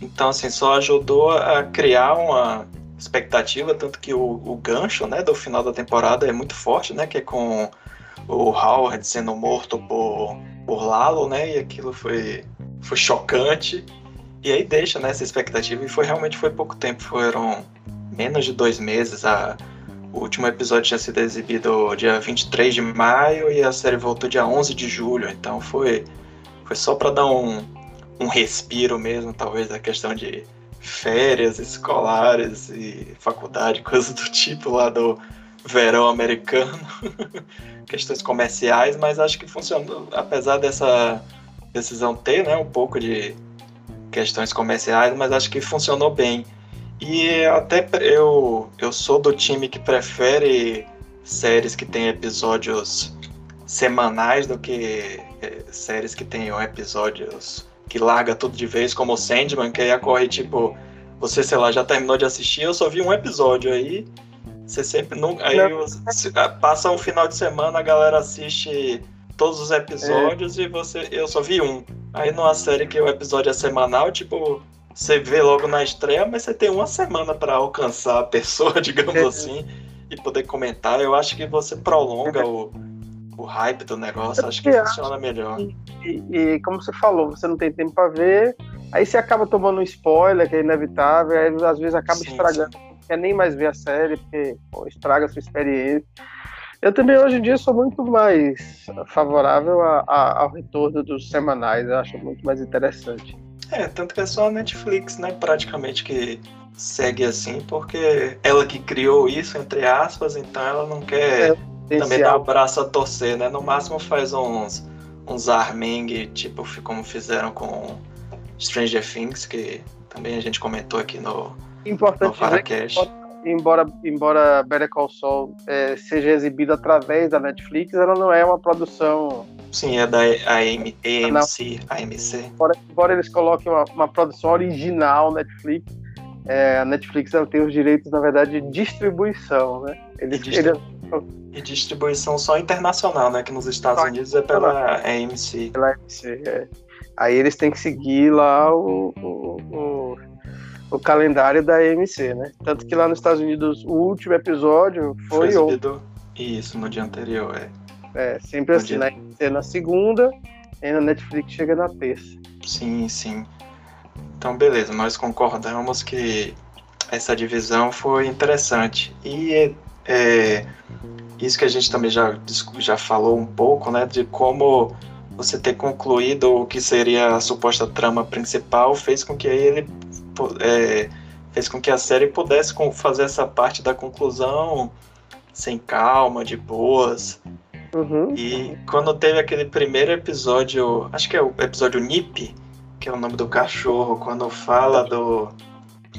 então assim, só ajudou a criar uma expectativa, tanto que o, o gancho né, do final da temporada é muito forte, né? Que é com o Howard sendo morto por, por Lalo, né? E aquilo foi, foi chocante. E aí deixa né, essa expectativa. E foi realmente foi pouco tempo, foram menos de dois meses. A, o último episódio tinha sido exibido dia 23 de maio e a série voltou dia 11 de julho. Então foi, foi só para dar um, um respiro mesmo, talvez, a questão de férias escolares e faculdade, coisas do tipo lá do verão americano. questões comerciais, mas acho que funcionou, apesar dessa decisão ter, né, um pouco de questões comerciais, mas acho que funcionou bem. E até eu, eu sou do time que prefere séries que têm episódios semanais do que é, séries que tenham episódios que larga tudo de vez, como o Sandman, que aí corre tipo, você, sei lá, já terminou de assistir, eu só vi um episódio aí, você sempre não. Aí você, passa um final de semana, a galera assiste todos os episódios é. e você. Eu só vi um. Aí numa série que o episódio é semanal, tipo, você vê logo na estreia, mas você tem uma semana para alcançar a pessoa, digamos é. assim, e poder comentar. Eu acho que você prolonga o, o hype do negócio, acho que funciona melhor. E, e, e, como você falou, você não tem tempo para ver, aí você acaba tomando um spoiler, que é inevitável, aí às vezes acaba sim, estragando. Sim quer nem mais ver a série, porque pô, estraga a sua experiência. Eu também hoje em dia sou muito mais favorável a, a, ao retorno dos semanais, eu acho muito mais interessante. É, tanto que é só a Netflix, né, praticamente que segue assim, porque ela que criou isso, entre aspas, então ela não quer é, também dar o braço a torcer, né? No máximo faz uns, uns armengue, tipo como fizeram com Stranger Things, que também a gente comentou aqui no, Importante dizer que, embora, embora Better Call Saul é, seja exibido através da Netflix, ela não é uma produção... Sim, é da AM, AMC, AMC. Embora, embora eles coloquem uma, uma produção original Netflix, é, a Netflix ela tem os direitos, na verdade, de distribuição, né? Eles, e, distribu e distribuição só internacional, né? Que nos Estados só Unidos é pela AMC. Pela AMC, é. Aí eles têm que seguir lá o, o, o o calendário da AMC, né? Tanto que lá nos Estados Unidos o último episódio foi, foi exibido... Isso, no dia anterior, é. É, sempre assim, na AMC na segunda e na Netflix chega na terça. Sim, sim. Então, beleza, nós concordamos que essa divisão foi interessante. E é, isso que a gente também já, já falou um pouco, né, de como você ter concluído o que seria a suposta trama principal fez com que ele é, fez com que a série pudesse fazer essa parte da conclusão sem calma, de boas. Uhum. E quando teve aquele primeiro episódio, acho que é o episódio Nip, que é o nome do cachorro, quando fala do,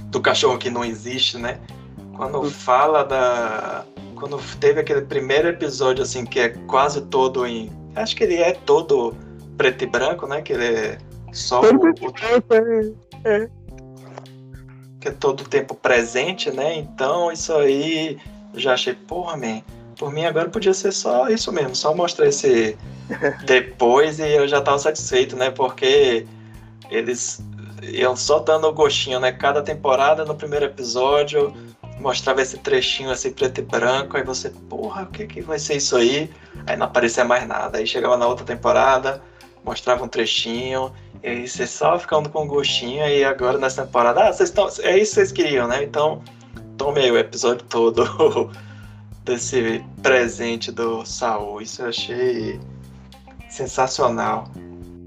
do cachorro que não existe, né? Quando uhum. fala da. Quando teve aquele primeiro episódio, assim, que é quase todo em. Acho que ele é todo preto e branco, né? Que ele é só o. o... É, é que é todo o tempo presente, né? Então isso aí eu já achei, porra, man, por mim agora podia ser só isso mesmo, só mostrar esse depois e eu já tava satisfeito, né? Porque eles iam só dando o gostinho, né? Cada temporada, no primeiro episódio, mostrava esse trechinho assim preto e branco, aí você, porra, o que que vai ser isso aí? Aí não aparecia mais nada. Aí chegava na outra temporada, mostrava um trechinho, e aí você só ficando com gostinho, e agora nessa temporada, ah, vocês estão. É isso que vocês queriam, né? Então, tome aí o episódio todo desse presente do Saul. Isso eu achei sensacional.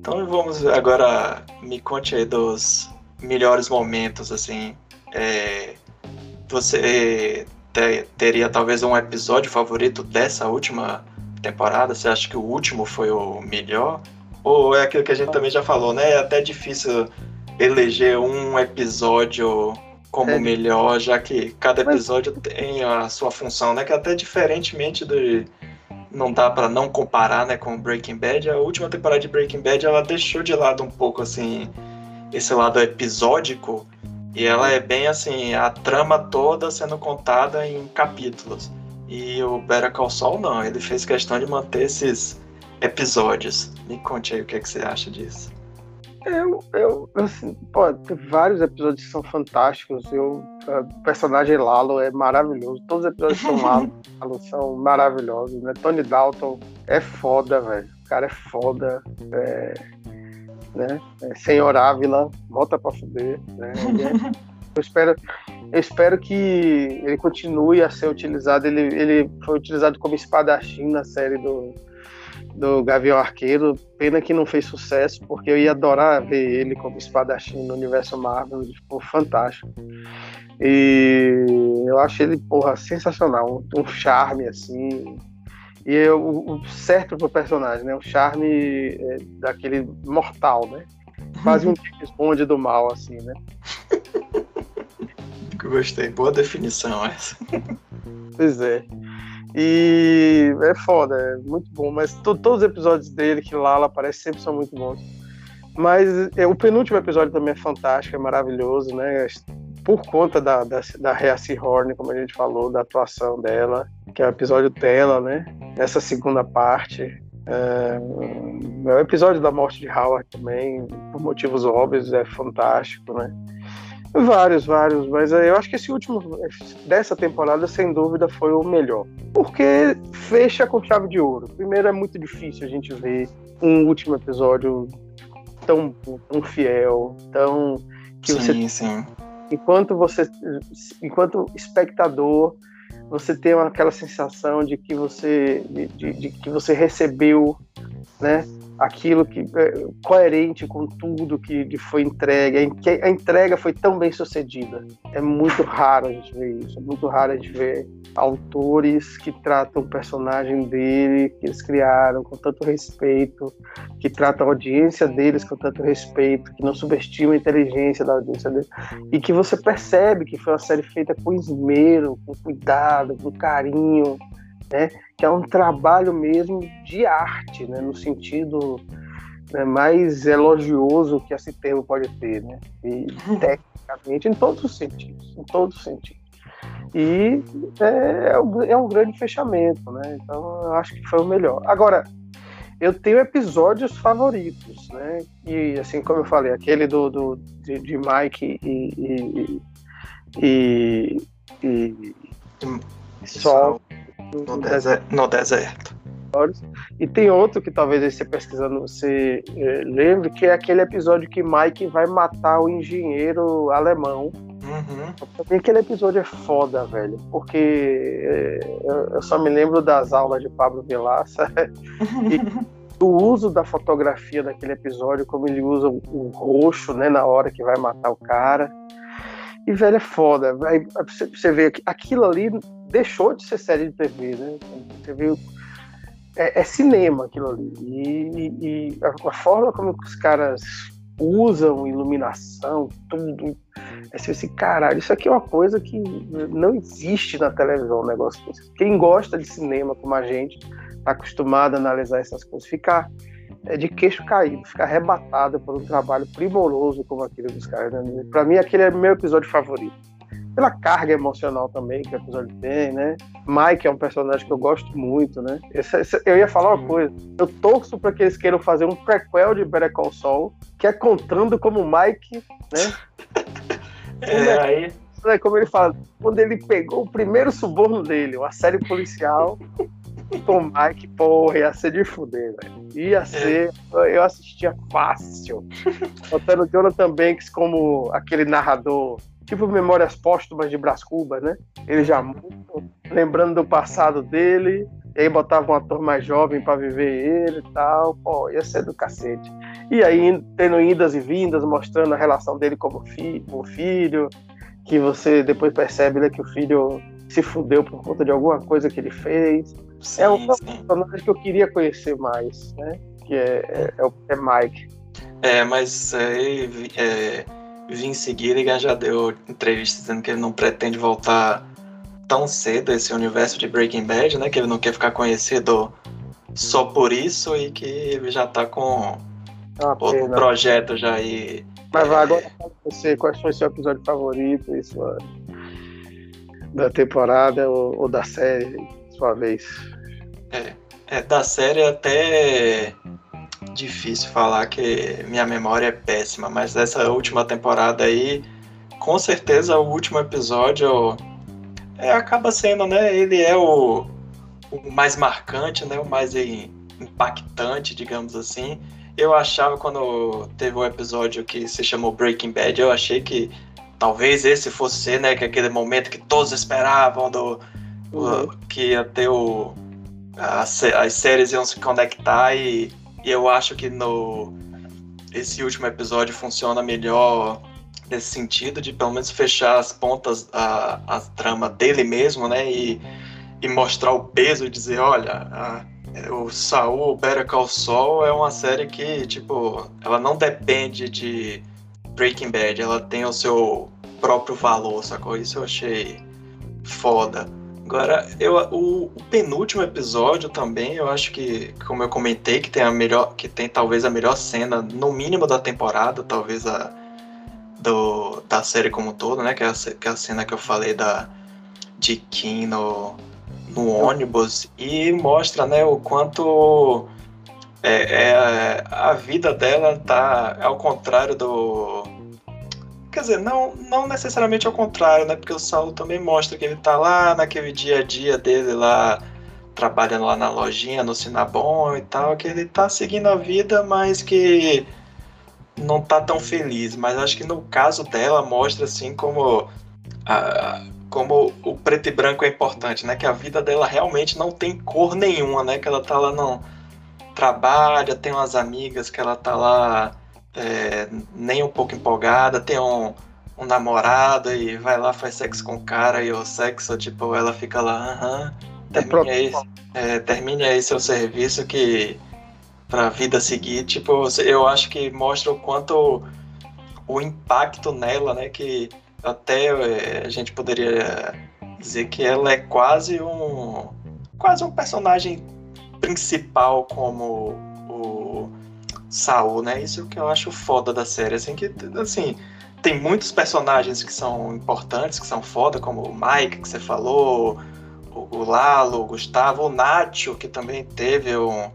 Então vamos agora me conte aí dos melhores momentos, assim, é, você ter, teria talvez um episódio favorito dessa última temporada? Você acha que o último foi o melhor? Ou é aquilo que a gente também já falou, né? É até difícil eleger um episódio como é. melhor, já que cada episódio Mas... tem a sua função, né? Que até diferentemente de não dá para não comparar, né, com Breaking Bad, a última temporada de Breaking Bad ela deixou de lado um pouco assim esse lado episódico e ela é bem assim, a trama toda sendo contada em capítulos. E o Better Call Saul não, ele fez questão de manter esses episódios. Me conte aí o que, é que você acha disso. Eu, eu assim, pô, tem vários episódios que são fantásticos. Eu, o personagem Lalo é maravilhoso. Todos os episódios são Lalo, Lalo são maravilhosos, né? Tony Dalton é foda, velho. O cara é foda. É, né? É, Senhor Ávila, volta pra fuder, né? eu espero, eu espero que ele continue a ser utilizado. Ele, ele foi utilizado como espadachim na série do, do Gavião Arqueiro. Pena que não fez sucesso, porque eu ia adorar ver ele como espadachim no universo Marvel. Ficou fantástico. E eu acho ele, porra, sensacional. Um, um charme, assim, e é o, o certo pro personagem, né? O charme é, daquele mortal, né? Quase um James Bond do mal, assim, né? Gostei, boa definição essa. Pois é. E é foda, é muito bom. Mas todos os episódios dele que Lala aparece sempre são muito bons. Mas é, o penúltimo episódio também é fantástico, é maravilhoso, né? Por conta da, da, da Rhea Horn, como a gente falou, da atuação dela, que é o episódio dela, né? Essa segunda parte. É, é o episódio da morte de Howard também, por motivos óbvios, é fantástico, né? Vários, vários, mas eu acho que esse último dessa temporada, sem dúvida, foi o melhor. Porque fecha com chave de ouro. Primeiro, é muito difícil a gente ver um último episódio tão, tão fiel, tão. Que sim, você, sim. Enquanto você, enquanto espectador, você tem aquela sensação de que você, de, de, de que você recebeu, né? Aquilo que é coerente com tudo que foi entregue, a entrega foi tão bem sucedida. É muito raro a gente ver isso, é muito raro a gente ver autores que tratam o personagem dele, que eles criaram com tanto respeito, que tratam a audiência deles com tanto respeito, que não subestimam a inteligência da audiência dele, e que você percebe que foi uma série feita com esmero, com cuidado, com carinho, né? que é um trabalho mesmo de arte, né? no sentido né, mais elogioso que esse termo pode ter, né? e tecnicamente em todos os sentidos, em todos os sentidos. E é, é um grande fechamento, né? Então eu acho que foi o melhor. Agora, eu tenho episódios favoritos, né? E assim como eu falei, aquele do, do de, de Mike e, e, e, e, e Sol no, deserto. no deserto. E tem outro que talvez você pesquisando você é, lembre, que é aquele episódio que Mike vai matar o engenheiro alemão. Uhum. Aquele episódio é foda, velho, porque é, eu só me lembro das aulas de Pablo Vilaça e do uso da fotografia daquele episódio, como ele usa o roxo, né, na hora que vai matar o cara. E, velho, é foda. Aí, você vê que aquilo ali deixou de ser série de TV, né? Você viu. É, é cinema aquilo ali. E, e a, a, forma como os caras usam iluminação, tudo. É assim, assim, caralho, isso aqui é uma coisa que não existe na televisão, um negócio desse. Quem gosta de cinema como a gente, tá acostumado a analisar essas coisas, ficar é, de queixo caído, ficar arrebatado por um trabalho primoroso como aquele dos caras. Né? Para mim, aquele é meu episódio favorito pela carga emocional também que o episódio tem, né? Mike é um personagem que eu gosto muito, né? Eu ia falar uma coisa, eu torço para que eles queiram fazer um prequel de Better Call Saul, que é contando como Mike, né? É, aí... É, como ele fala, quando ele pegou o primeiro suborno dele, uma série policial, com o Mike, porra, ia ser de fuder, velho. Ia é. ser, eu assistia fácil. Botando Jonathan Banks como aquele narrador tipo Memórias Póstumas de Brás Cubas, né? Ele já muito, lembrando do passado dele, e aí botava um ator mais jovem para viver ele e tal, pô, ia ser do cacete. E aí tendo idas e vindas, mostrando a relação dele como, fi como filho, que você depois percebe né, que o filho se fudeu por conta de alguma coisa que ele fez. Sim, é um personagem que eu queria conhecer mais, né? Que é, é, é, é Mike. É, mas é, é, Vince Gilligan já deu entrevista dizendo que ele não pretende voltar tão cedo a esse universo de Breaking Bad, né? Que ele não quer ficar conhecido só por isso e que ele já tá com ah, outro pena. projeto já aí. Mas vai, é... agora você, quais foi o seu episódio favorito e sua, da temporada ou, ou da série, sua vez? É, é, da série até difícil falar que minha memória é péssima, mas dessa última temporada aí, com certeza o último episódio é, acaba sendo, né? Ele é o, o mais marcante, né? O mais impactante, digamos assim. Eu achava quando teve um episódio que se chamou Breaking Bad, eu achei que talvez esse fosse ser, né, que aquele momento que todos esperavam do uhum. que ia ter o as, as séries iam se conectar e, e eu acho que no esse último episódio funciona melhor nesse sentido de pelo menos fechar as pontas a, a trama dele mesmo, né, e, e mostrar o peso e dizer, olha, a, o Saul, Better Call Saul é uma série que, tipo, ela não depende de Breaking Bad, ela tem o seu próprio valor, sacou? Isso eu achei foda. Agora, eu, o, o, penúltimo episódio também, eu acho que, como eu comentei, que tem a melhor, que tem talvez a melhor cena, no mínimo da temporada, talvez a do, da série como um todo, né? Que é, a, que é a cena que eu falei da de Kim no, no ônibus e mostra, né, o quanto é, é, a vida dela tá ao contrário do Quer dizer, não, não necessariamente ao contrário, né? Porque o Saulo também mostra que ele tá lá naquele dia a dia dele lá, trabalhando lá na lojinha, no Sinabon e tal, que ele tá seguindo a vida, mas que não tá tão feliz. Mas acho que no caso dela mostra assim como a, como o preto e branco é importante, né? Que a vida dela realmente não tem cor nenhuma, né? Que ela tá lá no trabalha, tem umas amigas que ela tá lá é, nem um pouco empolgada, tem um, um, namorado e vai lá, faz sexo com o cara e o sexo, tipo, ela fica lá, aham, termine, aí, é, termine aí seu serviço que pra vida seguir, tipo, eu acho que mostra o quanto o impacto nela, né, que até é, a gente poderia dizer que ela é quase um quase um personagem principal como Saul, né? Isso que eu acho foda da série, assim, que, assim, tem muitos personagens que são importantes, que são foda, como o Mike, que você falou, o, Lalo, o Gustavo, o Nacho, que também teve um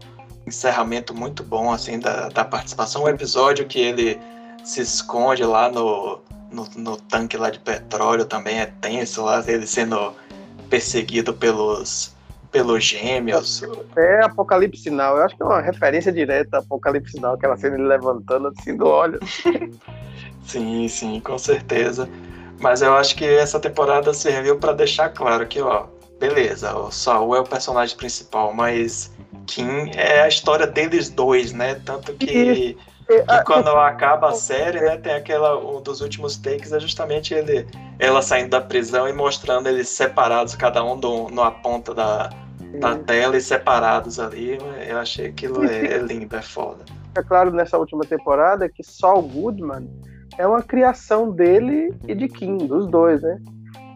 encerramento muito bom, assim, da, da participação. Um episódio que ele se esconde lá no, no, no tanque lá de petróleo também é tenso lá, ele sendo perseguido pelos pelos gêmeos. É Apocalipse Sinal. Eu acho que é uma referência direta a Apocalipse Sinal, aquela cena ele levantando assim do óleo. sim, sim, com certeza. Mas eu acho que essa temporada serviu para deixar claro que, ó, beleza, o Saul é o personagem principal, mas Kim é a história deles dois, né? Tanto que que quando acaba a série, né, tem aquela um dos últimos takes é justamente ele ela saindo da prisão e mostrando eles separados, cada um do, numa ponta da, da tela e separados ali. Eu achei aquilo é, é lindo, é foda. É claro nessa última temporada que Saul Goodman é uma criação dele e de Kim, dos dois, né?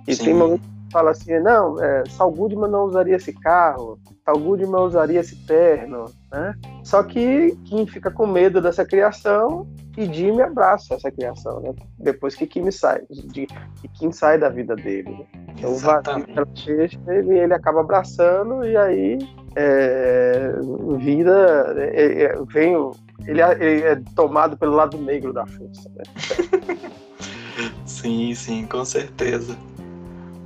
E Sim. tem momentos fala assim, não, é, Saul Goodman não usaria esse carro, Saul Goodman usaria esse terno, né? Só que Kim fica com medo dessa criação e Jimmy abraça essa criação, né? Depois que Kim sai, de, que Kim sai da vida dele. Né? Então, ele, ele acaba abraçando e aí é, vida é, é, vem ele, é, ele é tomado pelo lado negro da força. Né? sim, sim, com certeza.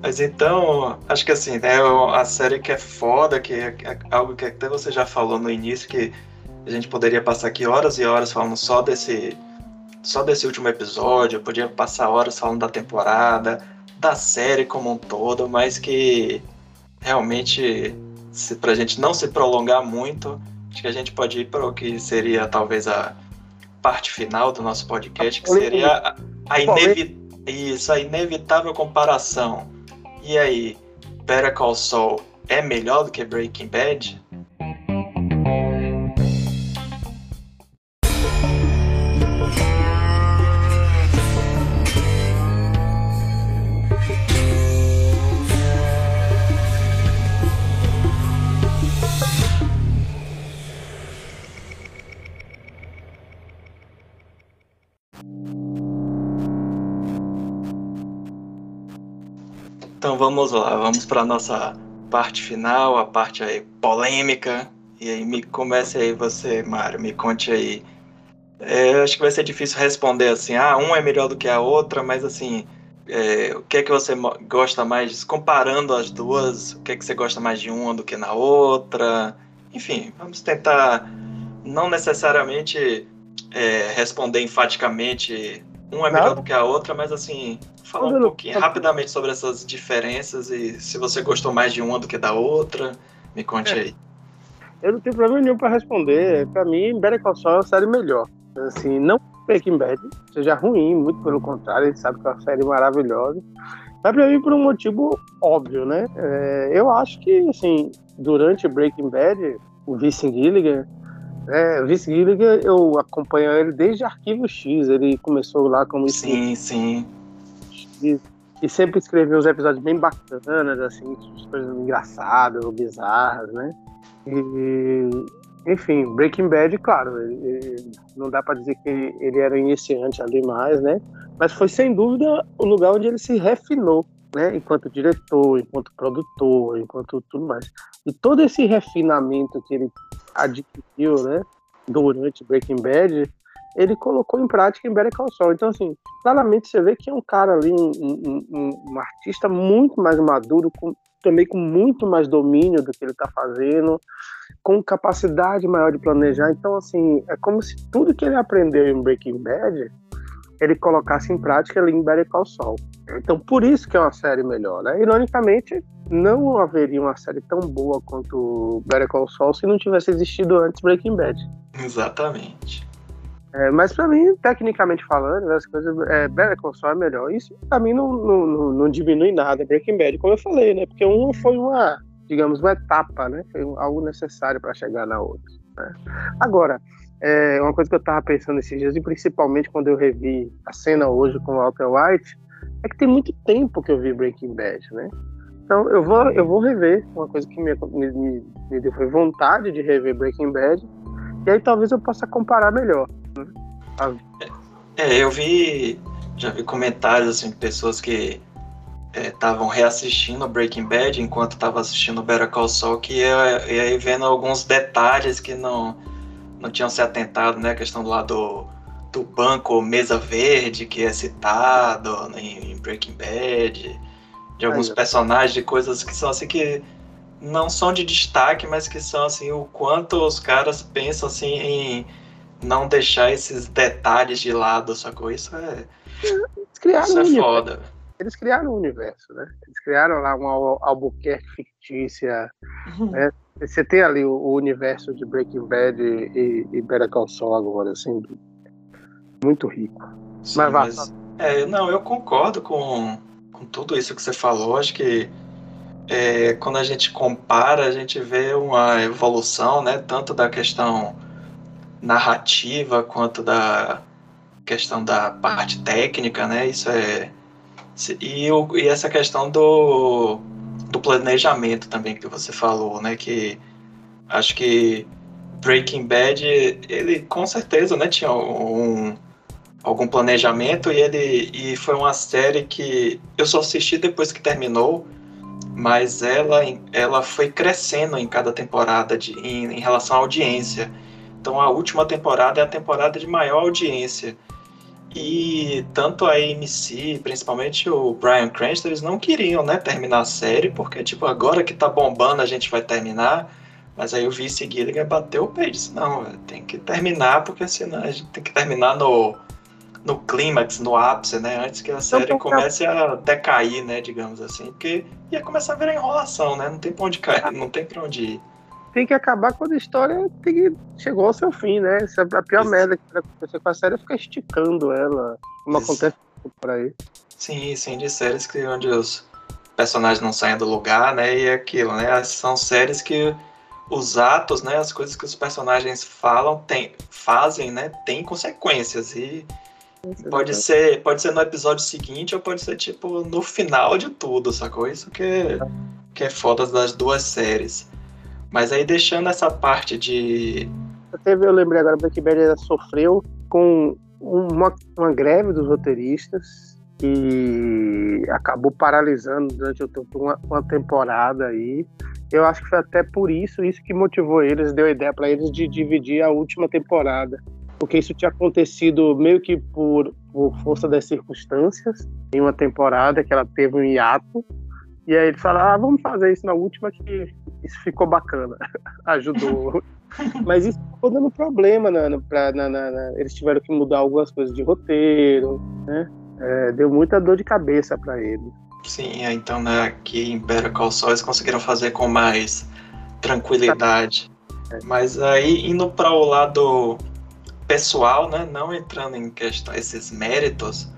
Mas então, acho que assim, né, a série que é foda, que é, é algo que até você já falou no início, que a gente poderia passar aqui horas e horas falando só desse só desse último episódio, podia passar horas falando da temporada, da série como um todo, mas que realmente, se, pra gente não se prolongar muito, acho que a gente pode ir para o que seria talvez a parte final do nosso podcast, que seria a, a inevitável Isso, a inevitável comparação. E aí, Better Call Saul é melhor do que Breaking Bad? Vamos lá, vamos para nossa parte final, a parte aí polêmica. E aí me comece aí você, Mário, me conte aí. É, eu acho que vai ser difícil responder assim, ah, um é melhor do que a outra, mas assim, é, o que é que você gosta mais, comparando as duas, o que é que você gosta mais de uma do que na outra? Enfim, vamos tentar não necessariamente é, responder enfaticamente um é melhor do que a outra, mas assim, falar um pouquinho rapidamente sobre essas diferenças e se você gostou mais de uma do que da outra, me conte é. aí. Eu não tenho problema nenhum para responder. Para mim, Better Call Saul é uma série melhor. Assim, não Breaking Bad seja ruim, muito pelo contrário, a gente sabe que é uma série maravilhosa. Mas para mim, por um motivo óbvio, né? É, eu acho que, assim, durante Breaking Bad, o Vice Gilligan é, o Vince Gilligan, eu acompanho ele desde Arquivo X. Ele começou lá como. Sim, sim. E, sempre escreveu uns episódios bem bacanas, assim, coisas engraçadas ou bizarras, né? E, enfim, Breaking Bad, claro, ele, ele, não dá para dizer que ele era iniciante ali mais, né? Mas foi sem dúvida o lugar onde ele se refinou, né? Enquanto diretor, enquanto produtor, enquanto tudo mais. E todo esse refinamento que ele adquiriu, né, durante Breaking Bad, ele colocou em prática em Better Call Saul. Então, assim, claramente você vê que é um cara ali, um, um, um artista muito mais maduro, com, também com muito mais domínio do que ele está fazendo, com capacidade maior de planejar. Então, assim, é como se tudo que ele aprendeu em Breaking Bad ele colocasse em prática ali em Better Call Saul. Então, por isso que é uma série melhor, né? Ironicamente, não haveria uma série tão boa quanto Better Call Saul se não tivesse existido antes Breaking Bad. Exatamente. É, mas para mim, tecnicamente falando, as coisas, é, Better Call Saul é melhor. Isso para mim não, não, não, não, diminui nada Breaking Bad, como eu falei, né? Porque uma foi uma, digamos, uma etapa, né? Foi algo necessário para chegar na outra. Né? Agora, é, uma coisa que eu tava pensando esses dias, e principalmente quando eu revi a cena hoje com o Walter White, é que tem muito tempo que eu vi Breaking Bad, né? Então eu vou, eu vou rever, uma coisa que me, me, me deu foi vontade de rever Breaking Bad, e aí talvez eu possa comparar melhor. Né? É, eu vi, já vi comentários assim, de pessoas que estavam é, reassistindo Breaking Bad enquanto estavam assistindo Better Call Saul, que ia, ia aí vendo alguns detalhes que não, não tinham se atentado, né? A questão lá do, do banco Mesa Verde, que é citado em, em Breaking Bad de alguns Aí, personagens, de coisas que são assim que não são de destaque, mas que são assim o quanto os caras pensam assim em não deixar esses detalhes de lado, sacou? Isso é Eles criaram isso é um foda. Eles criaram um universo, né? Eles criaram lá uma Albuquerque fictícia, uhum. né? Você tem ali o, o, universo de Breaking Bad e, e Better Call Saul agora, assim, muito rico. Sim, mas, mas é, não, eu concordo com com tudo isso que você falou, acho que é, quando a gente compara, a gente vê uma evolução, né, tanto da questão narrativa quanto da questão da parte técnica, né, isso é e, o, e essa questão do, do planejamento também que você falou, né, que acho que Breaking Bad, ele com certeza, né, tinha um, algum planejamento e ele e foi uma série que eu só assisti depois que terminou, mas ela ela foi crescendo em cada temporada de, em, em relação à audiência. Então a última temporada é a temporada de maior audiência. E tanto a AMC, principalmente o Brian Cranston, eles não queriam, né, terminar a série, porque tipo, agora que tá bombando a gente vai terminar. Mas aí o vice Gilligan bateu o peito, disse, não, tem que terminar, porque senão a gente tem que terminar no no clímax, no ápice, né? Antes que a série comece a decair, né? Digamos assim. Porque ia começar a virar enrolação, né? Não tem pra onde cair, não tem pra onde ir. Tem que acabar quando a história que... chegou ao seu fim, né? é a pior Isso. merda que vai acontecer com a série é ficar esticando ela, como Isso. acontece por aí. Sim, sim, de séries que onde os personagens não saem do lugar, né? E é aquilo, né? São séries que os atos, né, as coisas que os personagens falam, tem, fazem, né, tem consequências e pode ser, pode ser no episódio seguinte ou pode ser tipo no final de tudo, sacou? Isso que é, que é foda das duas séries. Mas aí deixando essa parte de teve, eu lembrei agora, Breaking Bad sofreu com uma, uma greve dos roteiristas que acabou paralisando durante uma, uma temporada aí eu acho que foi até por isso, isso que motivou eles, deu a ideia para eles de dividir a última temporada. Porque isso tinha acontecido meio que por, por força das circunstâncias, em uma temporada que ela teve um hiato. E aí eles falaram, ah, vamos fazer isso na última que isso ficou bacana. Ajudou. Mas isso ficou dando problema, né, pra, na, na, na, eles tiveram que mudar algumas coisas de roteiro, né? É, deu muita dor de cabeça para eles. Sim, é, então né, aqui em Better Call Saul eles conseguiram fazer com mais tranquilidade. É. Mas aí indo para o lado pessoal, né, não entrando em questão esses méritos,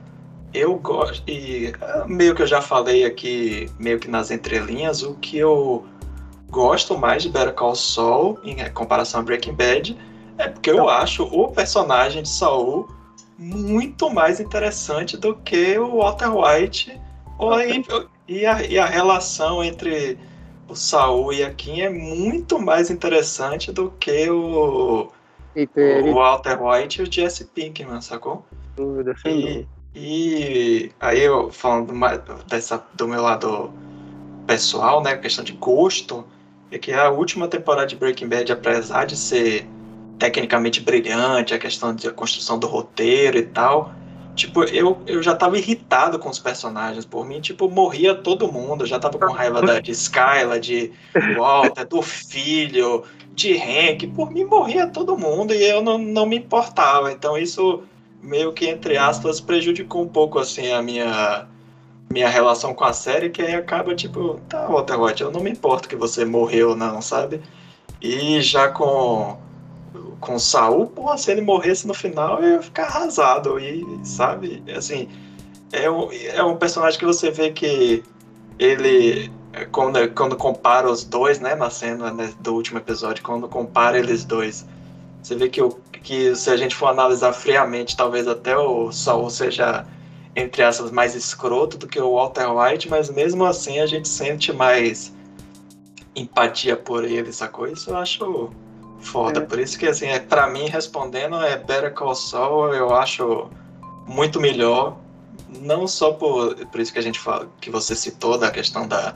eu gosto e ah, meio que eu já falei aqui, meio que nas entrelinhas, o que eu gosto mais de Better Call Saul em comparação a Breaking Bad é porque eu acho o personagem de Saul muito mais interessante do que o Walter White Oi, e, a, e a relação entre o Saul e a Kim é muito mais interessante do que o, o Walter White e o Jesse Pinkman, sacou? Dúvida, sem e, e aí eu falando dessa, do meu lado pessoal, né, questão de gosto, é que a última temporada de Breaking Bad, apesar de ser tecnicamente brilhante, a questão de a construção do roteiro e tal, Tipo, eu, eu já tava irritado com os personagens. Por mim, tipo, morria todo mundo. Eu já tava com raiva da, de Skyla, de Walter, do filho, de Hank. Por mim, morria todo mundo e eu não, não me importava. Então, isso meio que, entre aspas, prejudicou um pouco, assim, a minha, minha relação com a série, que aí acaba, tipo, tá, Walter White, eu não me importo que você morreu, não, sabe? E já com com Saul, porra, se ele morresse no final, eu ia ficar arrasado. E, sabe, assim, é um, é um personagem que você vê que ele, quando, quando compara os dois, né, na cena né, do último episódio, quando compara eles dois, você vê que, o, que se a gente for analisar friamente, talvez até o Saul seja, entre aspas, mais escroto do que o Walter White, mas mesmo assim a gente sente mais empatia por ele, sacou? Isso eu acho foda. É. Por isso que, assim, é, pra mim, respondendo, é Better Call Saul, eu acho muito melhor. Não só por, por isso que a gente fala, que você citou da questão da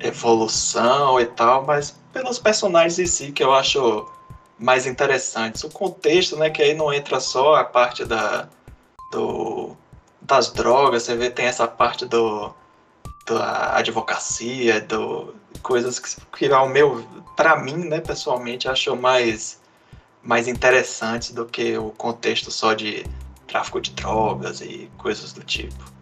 evolução e tal, mas pelos personagens em si que eu acho mais interessantes. O contexto, né, que aí não entra só a parte da, do, das drogas, você vê, tem essa parte do, da advocacia, do, coisas que, que ao meu, para mim, né, pessoalmente, acho mais mais interessantes do que o contexto só de tráfico de drogas e coisas do tipo.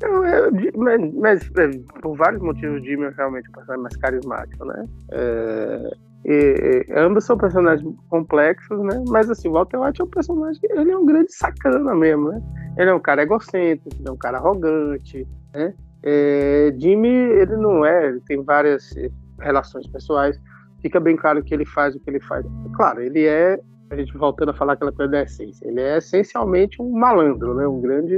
Eu, eu, mas, mas, é, por vários motivos, o Jimmy é realmente um personagem mais carismático, né? É, e, ambos são personagens complexos, né? Mas assim, o Walter White é um personagem ele é um grande sacana mesmo, né? Ele é um cara egocêntrico, ele é um cara arrogante, né? É, Jimmy, ele não é, ele tem várias eh, relações pessoais. Fica bem claro que ele faz o que ele faz. Claro, ele é, a gente voltando a falar aquela coisa da essência, ele é essencialmente um malandro, né? Um grande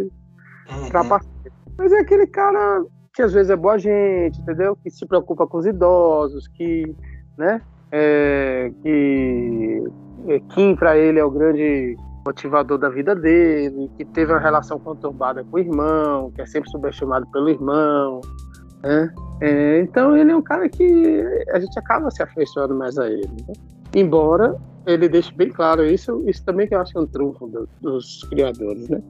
uhum. trapaceiro. Mas é aquele cara que às vezes é boa gente, entendeu? Que se preocupa com os idosos, que, né? É, que é, Kim para ele é o grande motivador da vida dele, que teve uma relação conturbada com o irmão, que é sempre subestimado pelo irmão. Né? É, então ele é um cara que a gente acaba se afeiçoando mais a ele. Né? Embora ele deixe bem claro isso, isso também que eu acho é um trunfo do, dos criadores, né?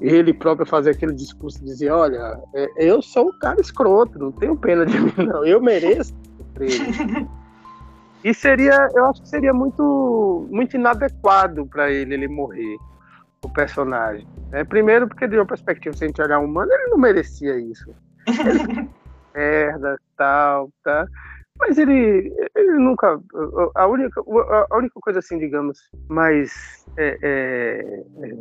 Ele próprio fazer aquele discurso de dizer, olha, é, eu sou um cara escroto, não tenho pena de mim, não. Eu mereço E seria, eu acho que seria muito, muito inadequado para ele ele morrer, o personagem. É, primeiro, porque de uma perspectiva, se a gente olhar humano, ele não merecia isso. Ele, merda, tal, tá? Mas ele, ele nunca. A única, a única coisa, assim, digamos, mais. É, é, é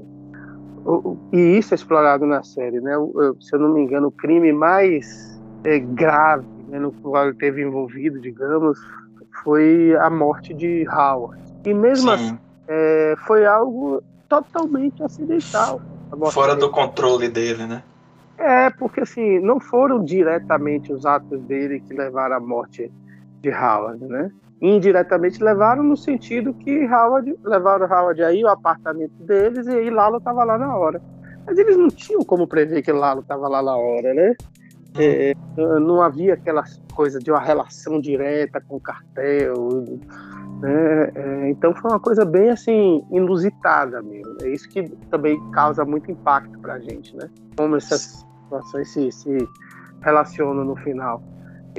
e isso é explorado na série, né? Se eu não me engano, o crime mais é, grave né, no qual ele teve envolvido, digamos, foi a morte de Howard. E mesmo Sim. assim, é, foi algo totalmente acidental. Fora dele. do controle dele, né? É, porque assim, não foram diretamente os atos dele que levaram à morte de Howard, né? Indiretamente levaram no sentido que Howard levaram Howard aí o apartamento deles e aí Lalo estava lá na hora. Mas eles não tinham como prever que Lalo estava lá na hora, né? É, não havia aquela coisa de uma relação direta com o cartel. Né? É, então foi uma coisa bem assim inusitada mesmo. É isso que também causa muito impacto para a gente, né? Como essas situações se, se relacionam no final.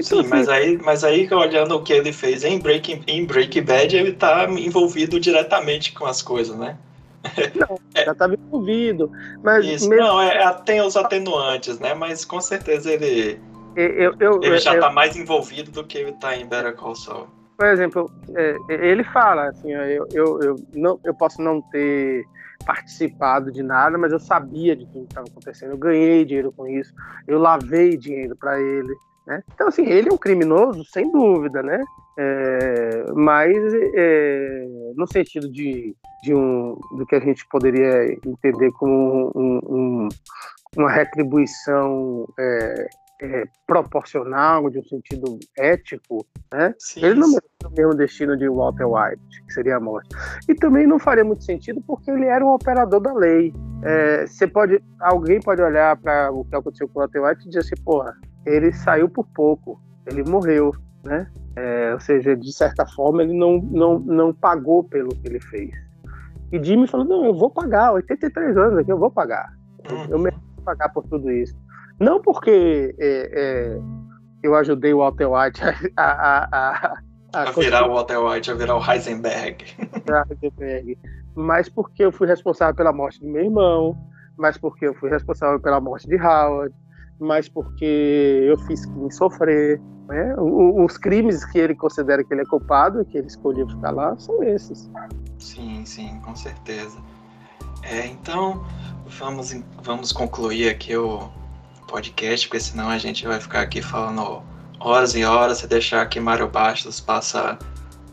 Sim, mas aí, mas aí olhando o que ele fez em Breaking, em Breaking Bad, ele está envolvido diretamente com as coisas, né? Não, é. já estava envolvido. Mas Isso, mesmo... não, é, tem os atenuantes, né? Mas com certeza ele, eu, eu, ele já está mais envolvido do que ele está em Better Call Saul. Por exemplo, é, ele fala assim, eu, eu, eu, não, eu posso não ter participado de nada, mas eu sabia de tudo que estava acontecendo. Eu ganhei dinheiro com isso, eu lavei dinheiro para ele. Né? Então, assim, ele é um criminoso, sem dúvida, né? É, mas é, no sentido de, de um, do que a gente poderia entender como um, um, uma retribuição é, é, proporcional, de um sentido ético, né? Sim, ele não merece o mesmo destino de Walter White, que seria a morte. E também não faria muito sentido porque ele era um operador da lei. É, você pode, alguém pode olhar para o que aconteceu com o Walter White e dizer assim, porra, ele saiu por pouco, ele morreu, né? É, ou seja, de certa forma ele não, não, não pagou pelo que ele fez. E Jimmy falou, não, eu vou pagar, 83 anos aqui, eu vou pagar. Eu, eu mereço pagar por tudo isso. Não porque é, é, eu ajudei o Walter White a, a, a, a, a virar o Walter White, a virar o Heisenberg. Heisenberg. Mas porque eu fui responsável pela morte do meu irmão, mas porque eu fui responsável pela morte de Howard, mas porque eu fiz quem sofrer. Né? os crimes que ele considera que ele é culpado, que ele escolheu ficar lá, são esses. Sim, sim, com certeza. É, então, vamos, vamos concluir aqui o podcast, porque senão a gente vai ficar aqui falando horas e horas. Se deixar que Mário Bastos passa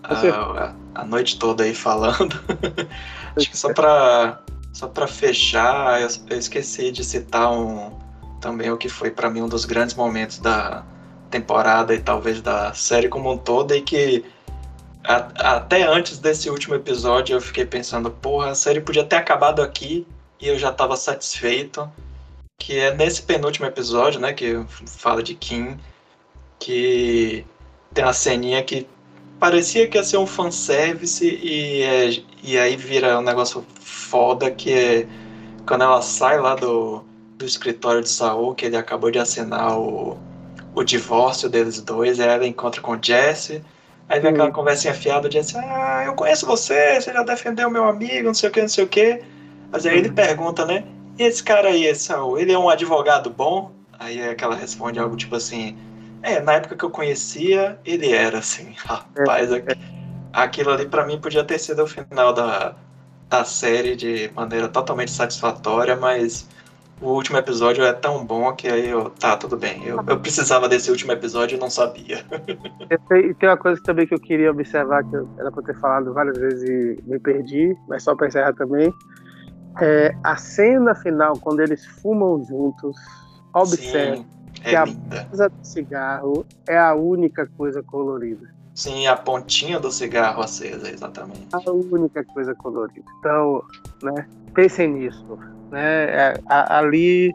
a, a, noite toda aí falando. Acho que só para só fechar, eu, eu esqueci de citar um também o que foi para mim um dos grandes momentos da temporada e talvez da série como um todo e que a, até antes desse último episódio eu fiquei pensando, porra, a série podia ter acabado aqui e eu já estava satisfeito. Que é nesse penúltimo episódio, né, que fala de Kim, que tem uma ceninha que parecia que ia ser um fanservice e, é, e aí vira um negócio foda que é quando ela sai lá do, do escritório de Saul, que ele acabou de assinar o, o divórcio deles dois, aí ela encontra com o Jesse, aí vem aquela conversinha fiada, Jesse, ah, eu conheço você, você já defendeu meu amigo, não sei o que, não sei o que. Mas aí ele pergunta, né, e esse cara aí, Saul, ele é um advogado bom? Aí ela responde algo tipo assim, é, na época que eu conhecia, ele era assim, rapaz, é, é. aquilo ali para mim podia ter sido o final da, da série de maneira totalmente satisfatória, mas o último episódio é tão bom que aí eu. Tá, tudo bem. Eu, eu precisava desse último episódio e não sabia. e tem uma coisa também que eu queria observar, que eu, era pra ter falado várias vezes e me perdi, mas só pra encerrar também. É, a cena final, quando eles fumam juntos, observe é que a brasa do cigarro é a única coisa colorida. Sim, a pontinha do cigarro acesa, exatamente. A única coisa colorida. Então, né, pensem nisso. Né? É, ali.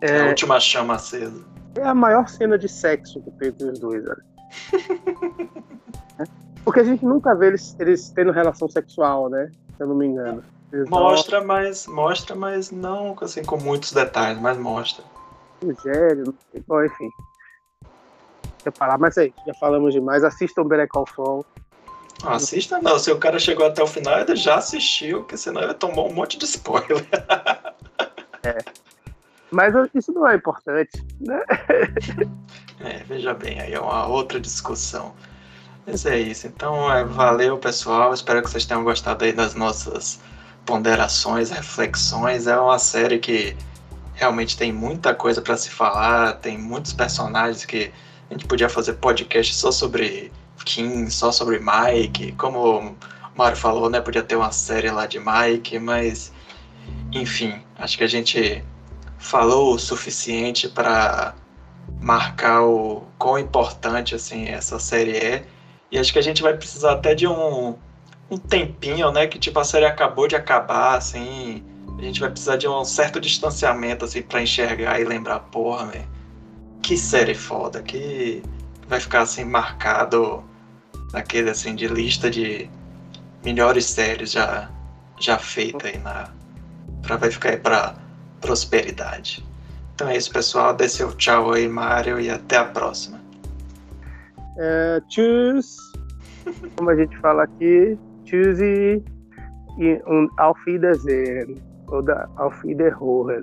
É, a última chama acesa. É a maior cena de sexo que tem entre os dois, né? Porque a gente nunca vê eles, eles tendo relação sexual, né? Se eu não me engano. Eles mostra, não... mas mostra, mas não assim com muitos detalhes, mas mostra. Rogério, bom, enfim. Quer falar, mas aí, já falamos demais. Assistam Better Call Saul. Não assista não, se o cara chegou até o final, ele já assistiu, porque senão ele tomou um monte de spoiler. É. Mas isso não é importante, né? É, veja bem, aí é uma outra discussão. Mas é isso. Então, é, valeu, pessoal. Espero que vocês tenham gostado aí das nossas ponderações, reflexões. É uma série que realmente tem muita coisa para se falar, tem muitos personagens que a gente podia fazer podcast só sobre Kim, só sobre Mike, como o Mário falou, né? Podia ter uma série lá de Mike, mas enfim, acho que a gente falou o suficiente para marcar o quão importante assim essa série é. E acho que a gente vai precisar até de um, um tempinho, né? Que tipo a série acabou de acabar, assim. A gente vai precisar de um certo distanciamento assim para enxergar e lembrar, porra, né? Que série foda, que vai ficar assim marcado naquele assim de lista de melhores séries já já feita aí na para vai ficar aí para prosperidade. Então é isso, pessoal. Dê seu tchau aí, Mário, e até a próxima. É, tschüss. Como a gente fala aqui, tschüss e, e um Auf Wiedersehen oder Auf Wiederholen.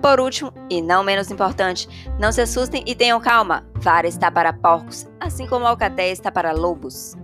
Por último, e não menos importante, não se assustem e tenham calma. Vara está para porcos, assim como Alcatéia está para lobos.